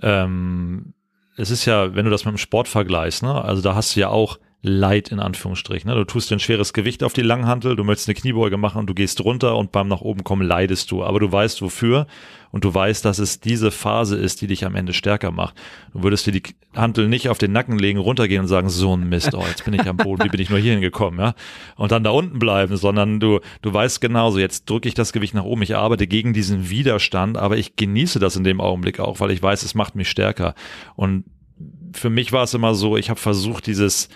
Ähm, es ist ja, wenn du das mit dem Sport vergleichst, ne? also da hast du ja auch Leid in Anführungsstrichen. Ne? Du tust ein schweres Gewicht auf die Langhantel, du möchtest eine Kniebeuge machen und du gehst runter und beim nach oben kommen leidest du. Aber du weißt wofür und du weißt, dass es diese Phase ist, die dich am Ende stärker macht. Du würdest dir die Hantel nicht auf den Nacken legen, runtergehen und sagen, so ein Mist, oh, jetzt bin ich am Boden, wie bin ich nur hier hingekommen, ja? Und dann da unten bleiben, sondern du, du weißt genauso, jetzt drücke ich das Gewicht nach oben, ich arbeite gegen diesen Widerstand, aber ich genieße das in dem Augenblick auch, weil ich weiß, es macht mich stärker. Und für mich war es immer so, ich habe versucht, dieses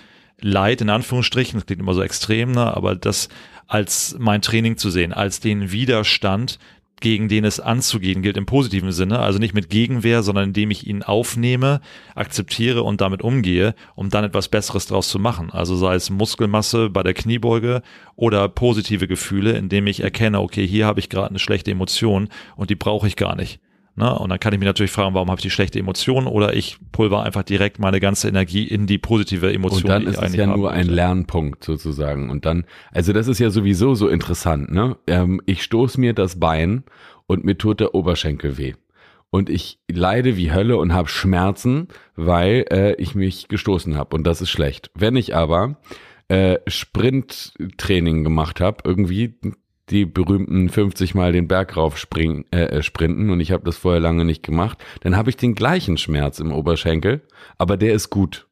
Leid in Anführungsstrichen, das klingt immer so extrem, ne, aber das als mein Training zu sehen, als den Widerstand, gegen den es anzugehen gilt im positiven Sinne, also nicht mit Gegenwehr, sondern indem ich ihn aufnehme, akzeptiere und damit umgehe, um dann etwas Besseres draus zu machen. Also sei es Muskelmasse bei der Kniebeuge oder positive Gefühle, indem ich erkenne, okay, hier habe ich gerade eine schlechte Emotion und die brauche ich gar nicht. Ne? Und dann kann ich mich natürlich fragen, warum habe ich die schlechte Emotion oder ich pulver einfach direkt meine ganze Energie in die positive Emotion. Und dann ist es ja nur ein Lernpunkt sozusagen. Und dann, also das ist ja sowieso so interessant. Ne? Ähm, ich stoße mir das Bein und mir tut der Oberschenkel weh. Und ich leide wie Hölle und habe Schmerzen, weil äh, ich mich gestoßen habe. Und das ist schlecht. Wenn ich aber äh, Sprinttraining gemacht habe, irgendwie die berühmten 50 Mal den Berg rauf springen, äh, äh, sprinten und ich habe das vorher lange nicht gemacht, dann habe ich den gleichen Schmerz im Oberschenkel, aber der ist gut.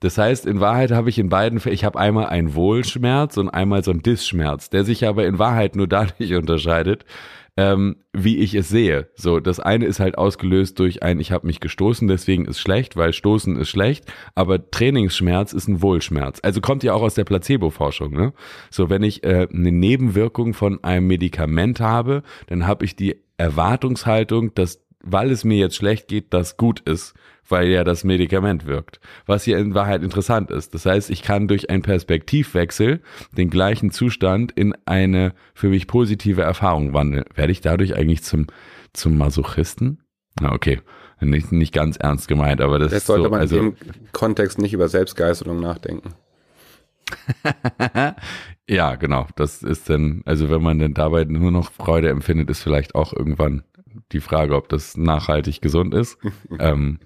Das heißt, in Wahrheit habe ich in beiden, ich habe einmal einen Wohlschmerz und einmal so einen Disschmerz, der sich aber in Wahrheit nur dadurch unterscheidet, ähm, wie ich es sehe. So, das eine ist halt ausgelöst durch ein, ich habe mich gestoßen, deswegen ist schlecht, weil Stoßen ist schlecht, aber Trainingsschmerz ist ein Wohlschmerz. Also kommt ja auch aus der Placebo-Forschung. Ne? So, wenn ich äh, eine Nebenwirkung von einem Medikament habe, dann habe ich die Erwartungshaltung, dass weil es mir jetzt schlecht geht, das gut ist weil ja das Medikament wirkt. Was hier in Wahrheit interessant ist. Das heißt, ich kann durch einen Perspektivwechsel den gleichen Zustand in eine für mich positive Erfahrung wandeln. Werde ich dadurch eigentlich zum, zum Masochisten? Na, okay. Nicht, nicht ganz ernst gemeint, aber das Jetzt sollte so, man also, in dem Kontext nicht über Selbstgeißelung nachdenken. ja, genau. Das ist dann, also wenn man dann dabei nur noch Freude empfindet, ist vielleicht auch irgendwann die Frage, ob das nachhaltig gesund ist. ähm,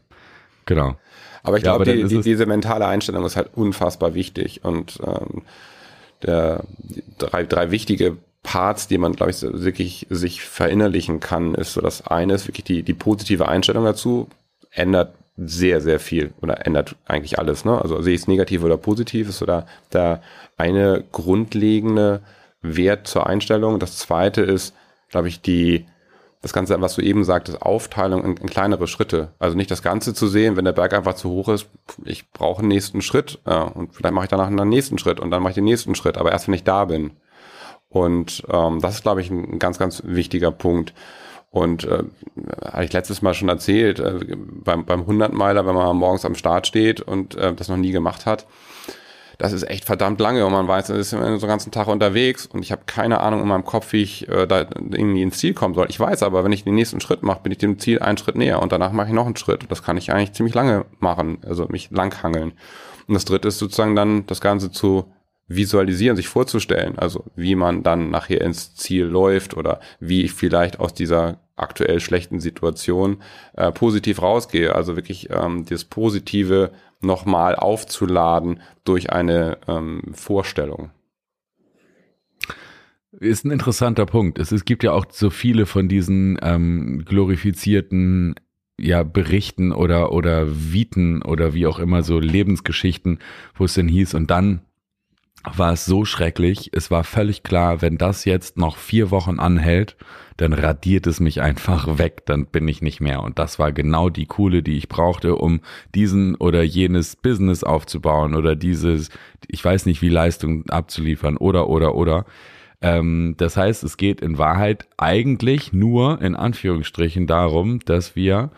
Genau. Aber ich ja, glaube, die, die, diese mentale Einstellung ist halt unfassbar wichtig und ähm, der drei, drei wichtige Parts, die man, glaube ich, wirklich sich verinnerlichen kann, ist so das eine ist wirklich die, die positive Einstellung dazu, ändert sehr, sehr viel oder ändert eigentlich alles. Ne? Also sehe ich es negativ oder positiv, ist so da, da eine grundlegende Wert zur Einstellung. Das zweite ist, glaube ich, die das Ganze, was du eben sagtest, Aufteilung in, in, kleinere Schritte. Also nicht das Ganze zu sehen, wenn der Berg einfach zu hoch ist, ich brauche einen nächsten Schritt äh, und vielleicht mache ich danach einen nächsten Schritt und dann mache ich den nächsten Schritt, aber erst wenn ich da bin. Und ähm, das ist, glaube ich, ein ganz, ganz wichtiger Punkt. Und äh, hatte ich letztes Mal schon erzählt, äh, beim, beim 100-Meiler, wenn man morgens am Start steht und äh, das noch nie gemacht hat, das ist echt verdammt lange und man weiß, das ist so den ganzen Tag unterwegs und ich habe keine Ahnung in meinem Kopf, wie ich äh, da irgendwie ins Ziel kommen soll. Ich weiß aber, wenn ich den nächsten Schritt mache, bin ich dem Ziel einen Schritt näher und danach mache ich noch einen Schritt. Das kann ich eigentlich ziemlich lange machen, also mich langhangeln. Und das dritte ist sozusagen dann das Ganze zu visualisieren, sich vorzustellen, also wie man dann nachher ins Ziel läuft oder wie ich vielleicht aus dieser aktuell schlechten Situation äh, positiv rausgehe. Also wirklich ähm, das Positive nochmal aufzuladen durch eine ähm, Vorstellung. Ist ein interessanter Punkt. Es, es gibt ja auch so viele von diesen ähm, glorifizierten ja, Berichten oder, oder Viten oder wie auch immer so Lebensgeschichten, wo es denn hieß, und dann war es so schrecklich. Es war völlig klar, wenn das jetzt noch vier Wochen anhält, dann radiert es mich einfach weg, dann bin ich nicht mehr. Und das war genau die Kohle, die ich brauchte, um diesen oder jenes Business aufzubauen oder dieses, ich weiß nicht, wie Leistung abzuliefern oder, oder, oder. Ähm, das heißt, es geht in Wahrheit eigentlich nur in Anführungsstrichen darum, dass wir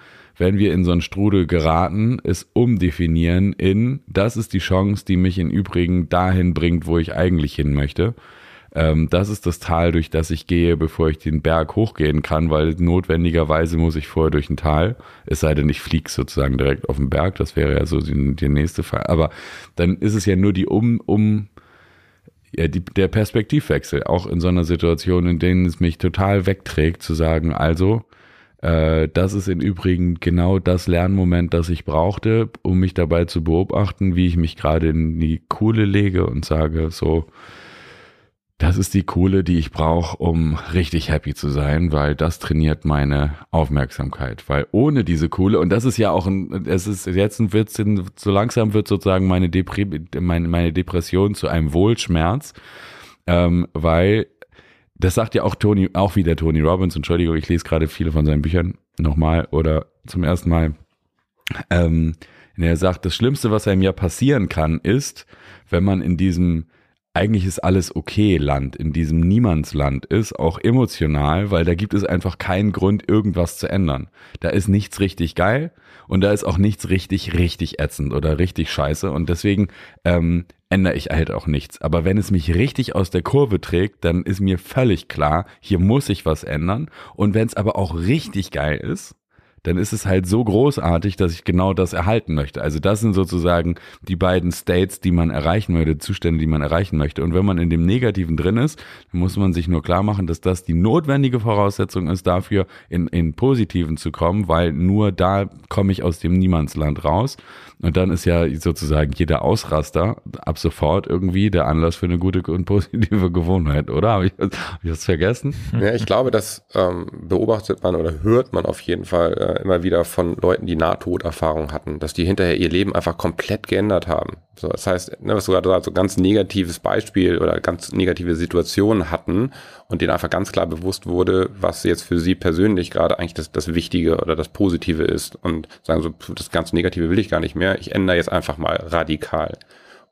wenn wir in so einen Strudel geraten, es umdefinieren in, das ist die Chance, die mich im Übrigen dahin bringt, wo ich eigentlich hin möchte. Ähm, das ist das Tal, durch das ich gehe, bevor ich den Berg hochgehen kann, weil notwendigerweise muss ich vorher durch ein Tal, es sei denn, ich fliege sozusagen direkt auf den Berg, das wäre ja so die, die nächste Fall. Aber dann ist es ja nur die um, um ja, die, der Perspektivwechsel, auch in so einer Situation, in denen es mich total wegträgt, zu sagen, also, äh, das ist im Übrigen genau das Lernmoment, das ich brauchte, um mich dabei zu beobachten, wie ich mich gerade in die Kohle lege und sage, so, das ist die Kohle, die ich brauche, um richtig happy zu sein, weil das trainiert meine Aufmerksamkeit. Weil ohne diese Kohle, und das ist ja auch ein, es ist, jetzt wird so langsam wird sozusagen meine, Depri meine, meine Depression zu einem Wohlschmerz, ähm, weil das sagt ja auch Tony, auch wieder Tony Robbins. Entschuldigung, ich lese gerade viele von seinen Büchern nochmal oder zum ersten Mal. Ähm, er sagt, das Schlimmste, was einem ja passieren kann, ist, wenn man in diesem eigentlich ist alles okay Land, in diesem Niemandsland ist, auch emotional, weil da gibt es einfach keinen Grund, irgendwas zu ändern. Da ist nichts richtig geil und da ist auch nichts richtig, richtig ätzend oder richtig scheiße und deswegen ähm, ändere ich halt auch nichts. Aber wenn es mich richtig aus der Kurve trägt, dann ist mir völlig klar, hier muss ich was ändern und wenn es aber auch richtig geil ist, dann ist es halt so großartig, dass ich genau das erhalten möchte. Also das sind sozusagen die beiden States, die man erreichen möchte, Zustände, die man erreichen möchte. Und wenn man in dem Negativen drin ist, dann muss man sich nur klar machen, dass das die notwendige Voraussetzung ist dafür, in, in Positiven zu kommen, weil nur da komme ich aus dem Niemandsland raus. Und dann ist ja sozusagen jeder Ausraster ab sofort irgendwie der Anlass für eine gute und positive Gewohnheit, oder? Habe ich, hab ich das vergessen? Ja, ich glaube, das ähm, beobachtet man oder hört man auf jeden Fall äh, immer wieder von Leuten, die Nahtoderfahrung hatten, dass die hinterher ihr Leben einfach komplett geändert haben. So, das heißt, ne, was du gerade so ganz negatives Beispiel oder ganz negative Situationen hatten und denen einfach ganz klar bewusst wurde, was jetzt für sie persönlich gerade eigentlich das, das Wichtige oder das Positive ist und sagen so, das ganz Negative will ich gar nicht mehr, ich ändere jetzt einfach mal radikal.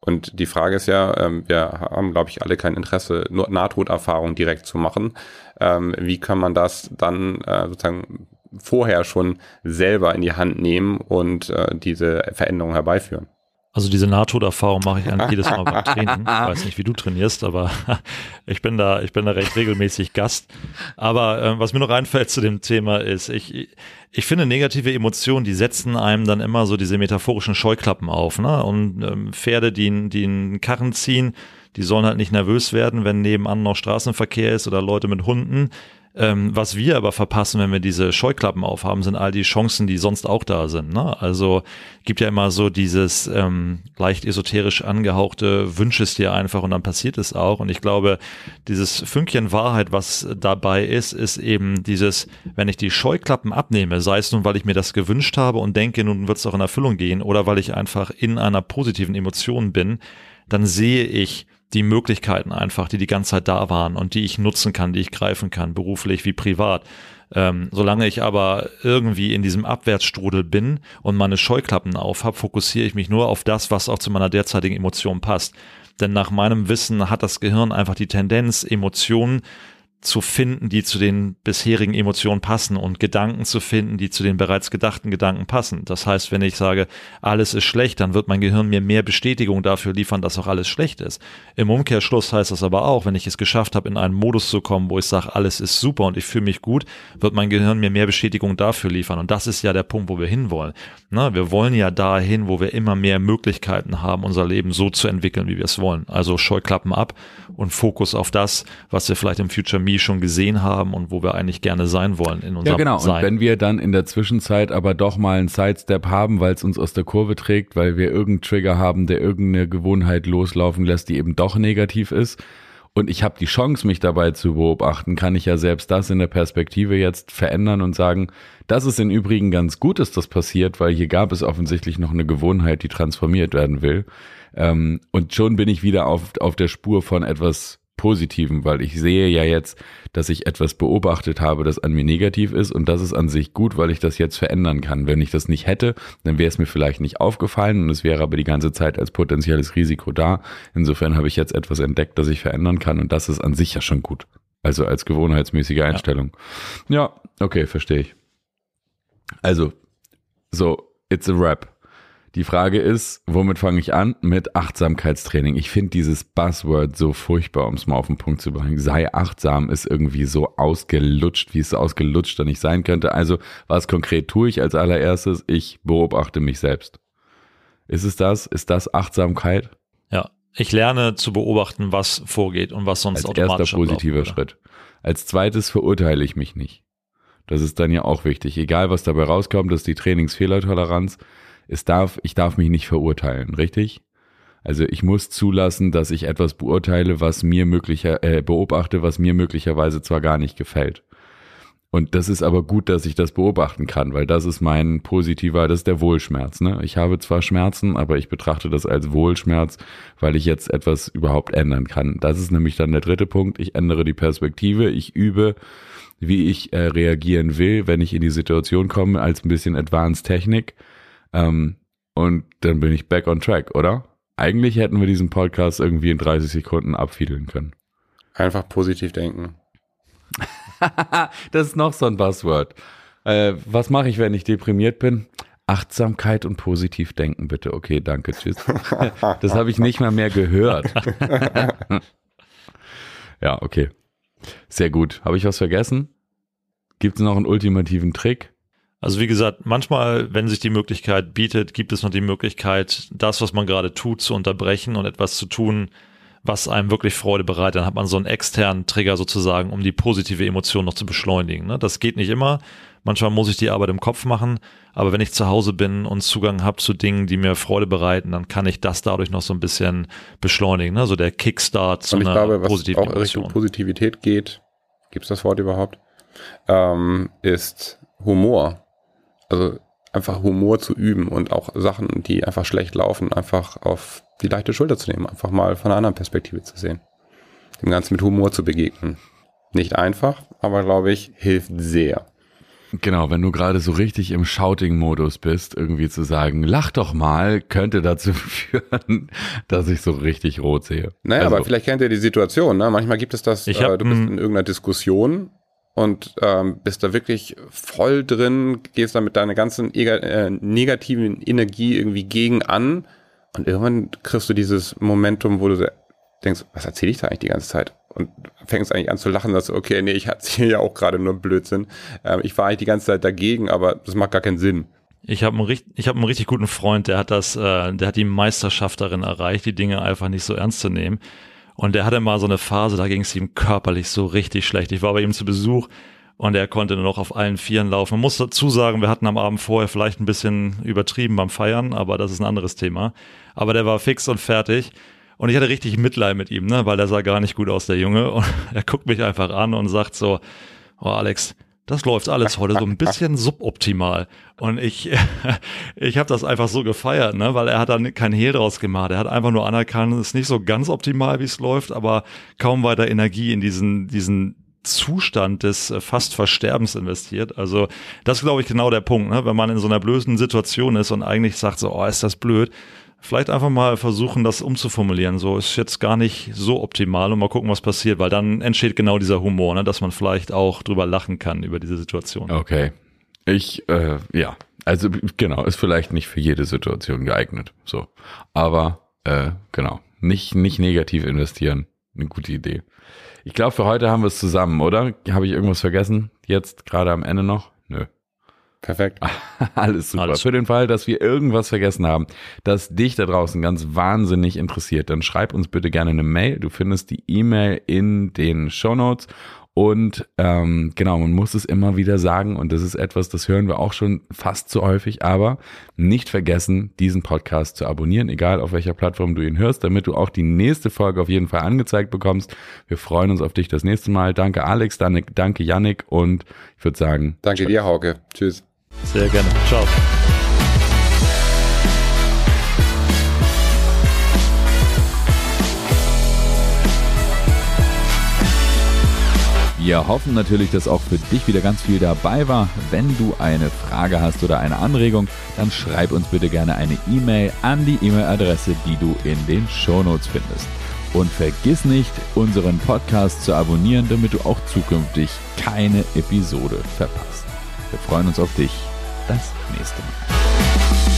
Und die Frage ist ja, ähm, wir haben, glaube ich, alle kein Interesse, nur Nahtoderfahrung direkt zu machen. Ähm, wie kann man das dann äh, sozusagen vorher schon selber in die Hand nehmen und äh, diese Veränderung herbeiführen? Also diese Nahtoderfahrung mache ich eigentlich jedes Mal beim Training. Ich weiß nicht, wie du trainierst, aber ich bin da, ich bin da recht regelmäßig Gast. Aber äh, was mir noch einfällt zu dem Thema ist, ich, ich finde negative Emotionen, die setzen einem dann immer so diese metaphorischen Scheuklappen auf. Ne? Und ähm, Pferde, die, die einen Karren ziehen, die sollen halt nicht nervös werden, wenn nebenan noch Straßenverkehr ist oder Leute mit Hunden ähm, was wir aber verpassen, wenn wir diese Scheuklappen aufhaben, sind all die Chancen, die sonst auch da sind. Ne? Also gibt ja immer so dieses ähm, leicht esoterisch angehauchte, wünsch es dir einfach und dann passiert es auch. Und ich glaube, dieses Fünkchen Wahrheit, was dabei ist, ist eben dieses, wenn ich die Scheuklappen abnehme, sei es nun, weil ich mir das gewünscht habe und denke, nun wird es auch in Erfüllung gehen, oder weil ich einfach in einer positiven Emotion bin, dann sehe ich die Möglichkeiten einfach, die die ganze Zeit da waren und die ich nutzen kann, die ich greifen kann, beruflich wie privat. Ähm, solange ich aber irgendwie in diesem Abwärtsstrudel bin und meine Scheuklappen auf habe, fokussiere ich mich nur auf das, was auch zu meiner derzeitigen Emotion passt. Denn nach meinem Wissen hat das Gehirn einfach die Tendenz, Emotionen zu finden, die zu den bisherigen Emotionen passen und Gedanken zu finden, die zu den bereits gedachten Gedanken passen. Das heißt, wenn ich sage, alles ist schlecht, dann wird mein Gehirn mir mehr Bestätigung dafür liefern, dass auch alles schlecht ist. Im Umkehrschluss heißt das aber auch, wenn ich es geschafft habe, in einen Modus zu kommen, wo ich sage, alles ist super und ich fühle mich gut, wird mein Gehirn mir mehr Bestätigung dafür liefern. Und das ist ja der Punkt, wo wir hinwollen. Na, wir wollen ja dahin, wo wir immer mehr Möglichkeiten haben, unser Leben so zu entwickeln, wie wir es wollen. Also Scheuklappen ab und Fokus auf das, was wir vielleicht im Future Me schon gesehen haben und wo wir eigentlich gerne sein wollen in unserem Ja, genau. Sein. Und wenn wir dann in der Zwischenzeit aber doch mal einen Sidestep haben, weil es uns aus der Kurve trägt, weil wir irgendeinen Trigger haben, der irgendeine Gewohnheit loslaufen lässt, die eben doch negativ ist, und ich habe die Chance, mich dabei zu beobachten, kann ich ja selbst das in der Perspektive jetzt verändern und sagen, das ist im Übrigen ganz gut, dass das passiert, weil hier gab es offensichtlich noch eine Gewohnheit, die transformiert werden will. Ähm, und schon bin ich wieder auf, auf der Spur von etwas Positiven, weil ich sehe ja jetzt, dass ich etwas beobachtet habe, das an mir negativ ist und das ist an sich gut, weil ich das jetzt verändern kann. Wenn ich das nicht hätte, dann wäre es mir vielleicht nicht aufgefallen und es wäre aber die ganze Zeit als potenzielles Risiko da. Insofern habe ich jetzt etwas entdeckt, das ich verändern kann und das ist an sich ja schon gut. Also als gewohnheitsmäßige Einstellung. Ja, ja okay, verstehe ich. Also, so, it's a rap. Die Frage ist, womit fange ich an? Mit Achtsamkeitstraining. Ich finde dieses Buzzword so furchtbar, um es mal auf den Punkt zu bringen. Sei achtsam ist irgendwie so ausgelutscht, wie es ausgelutschter nicht sein könnte. Also, was konkret tue ich als allererstes? Ich beobachte mich selbst. Ist es das? Ist das Achtsamkeit? Ja, ich lerne zu beobachten, was vorgeht und was sonst als automatisch erster positiver Schritt. Als zweites verurteile ich mich nicht. Das ist dann ja auch wichtig. Egal, was dabei rauskommt, das ist die Trainingsfehlertoleranz es darf, ich darf mich nicht verurteilen, richtig? Also ich muss zulassen, dass ich etwas beurteile, was mir möglicher, äh, beobachte, was mir möglicherweise zwar gar nicht gefällt. Und das ist aber gut, dass ich das beobachten kann, weil das ist mein positiver, das ist der Wohlschmerz. Ne? Ich habe zwar Schmerzen, aber ich betrachte das als Wohlschmerz, weil ich jetzt etwas überhaupt ändern kann. Das ist nämlich dann der dritte Punkt. Ich ändere die Perspektive, ich übe, wie ich äh, reagieren will, wenn ich in die Situation komme, als ein bisschen Advanced Technik ähm, und dann bin ich back on track, oder? Eigentlich hätten wir diesen Podcast irgendwie in 30 Sekunden abfiedeln können. Einfach positiv denken. das ist noch so ein Buzzword. Äh, was mache ich, wenn ich deprimiert bin? Achtsamkeit und positiv denken, bitte. Okay, danke, tschüss. das habe ich nicht mal mehr gehört. ja, okay. Sehr gut. Habe ich was vergessen? Gibt es noch einen ultimativen Trick? Also wie gesagt, manchmal, wenn sich die Möglichkeit bietet, gibt es noch die Möglichkeit, das, was man gerade tut, zu unterbrechen und etwas zu tun, was einem wirklich Freude bereitet. Dann hat man so einen externen Trigger sozusagen, um die positive Emotion noch zu beschleunigen. Ne? Das geht nicht immer. Manchmal muss ich die Arbeit im Kopf machen, aber wenn ich zu Hause bin und Zugang habe zu Dingen, die mir Freude bereiten, dann kann ich das dadurch noch so ein bisschen beschleunigen. Ne? So der Kickstart zu und ich einer glaube, was positiven auch Emotion. Richtung Positivität geht, gibt es das Wort überhaupt, ähm, ist Humor also einfach Humor zu üben und auch Sachen, die einfach schlecht laufen, einfach auf die leichte Schulter zu nehmen, einfach mal von einer anderen Perspektive zu sehen. Dem Ganzen mit Humor zu begegnen. Nicht einfach, aber glaube ich, hilft sehr. Genau, wenn du gerade so richtig im Shouting-Modus bist, irgendwie zu sagen, lach doch mal, könnte dazu führen, dass ich so richtig rot sehe. Naja, also, aber vielleicht kennt ihr die Situation, ne? Manchmal gibt es das, äh, du bist in irgendeiner Diskussion und ähm, bist da wirklich voll drin, gehst da mit deiner ganzen äh, negativen Energie irgendwie gegen an und irgendwann kriegst du dieses Momentum, wo du denkst, was erzähle ich da eigentlich die ganze Zeit? Und fängst eigentlich an zu lachen, dass du, okay, nee, ich erzähle ja auch gerade nur Blödsinn. Ähm, ich war eigentlich die ganze Zeit dagegen, aber das macht gar keinen Sinn. Ich habe einen, ich hab einen richtig guten Freund, der hat das, äh, der hat die Meisterschaft darin erreicht, die Dinge einfach nicht so ernst zu nehmen. Und er hatte mal so eine Phase, da ging es ihm körperlich so richtig schlecht. Ich war bei ihm zu Besuch und er konnte nur noch auf allen Vieren laufen. Man muss dazu sagen, wir hatten am Abend vorher vielleicht ein bisschen übertrieben beim Feiern, aber das ist ein anderes Thema. Aber der war fix und fertig. Und ich hatte richtig Mitleid mit ihm, ne, weil der sah gar nicht gut aus, der Junge. Und er guckt mich einfach an und sagt so, oh Alex, das läuft alles heute so ein bisschen suboptimal. Und ich, ich habe das einfach so gefeiert, ne? weil er hat dann kein Hehl draus gemacht. Er hat einfach nur anerkannt, es ist nicht so ganz optimal, wie es läuft, aber kaum weiter Energie in diesen, diesen Zustand des äh, fast Versterbens investiert. Also das ist, glaube ich, genau der Punkt, ne? wenn man in so einer blöden Situation ist und eigentlich sagt so, oh, ist das blöd. Vielleicht einfach mal versuchen, das umzuformulieren. So ist jetzt gar nicht so optimal und mal gucken, was passiert, weil dann entsteht genau dieser Humor, ne? dass man vielleicht auch drüber lachen kann über diese Situation. Okay. Ich, äh, ja, also genau, ist vielleicht nicht für jede Situation geeignet. So. Aber äh, genau, nicht, nicht negativ investieren. Eine gute Idee. Ich glaube, für heute haben wir es zusammen, oder? Habe ich irgendwas vergessen? Jetzt gerade am Ende noch? Nö. Perfekt. Alles super. Alles. Für den Fall, dass wir irgendwas vergessen haben, das dich da draußen ganz wahnsinnig interessiert, dann schreib uns bitte gerne eine Mail. Du findest die E-Mail in den Show Notes und ähm, genau, man muss es immer wieder sagen und das ist etwas, das hören wir auch schon fast zu häufig, aber nicht vergessen, diesen Podcast zu abonnieren, egal auf welcher Plattform du ihn hörst, damit du auch die nächste Folge auf jeden Fall angezeigt bekommst. Wir freuen uns auf dich das nächste Mal. Danke Alex, danke Yannick und ich würde sagen. Danke dir, Hauke. Tschüss. Sehr gerne. Ciao. Wir hoffen natürlich, dass auch für dich wieder ganz viel dabei war. Wenn du eine Frage hast oder eine Anregung, dann schreib uns bitte gerne eine E-Mail an die E-Mail-Adresse, die du in den Shownotes findest. Und vergiss nicht, unseren Podcast zu abonnieren, damit du auch zukünftig keine Episode verpasst. Wir freuen uns auf dich das nächste Mal.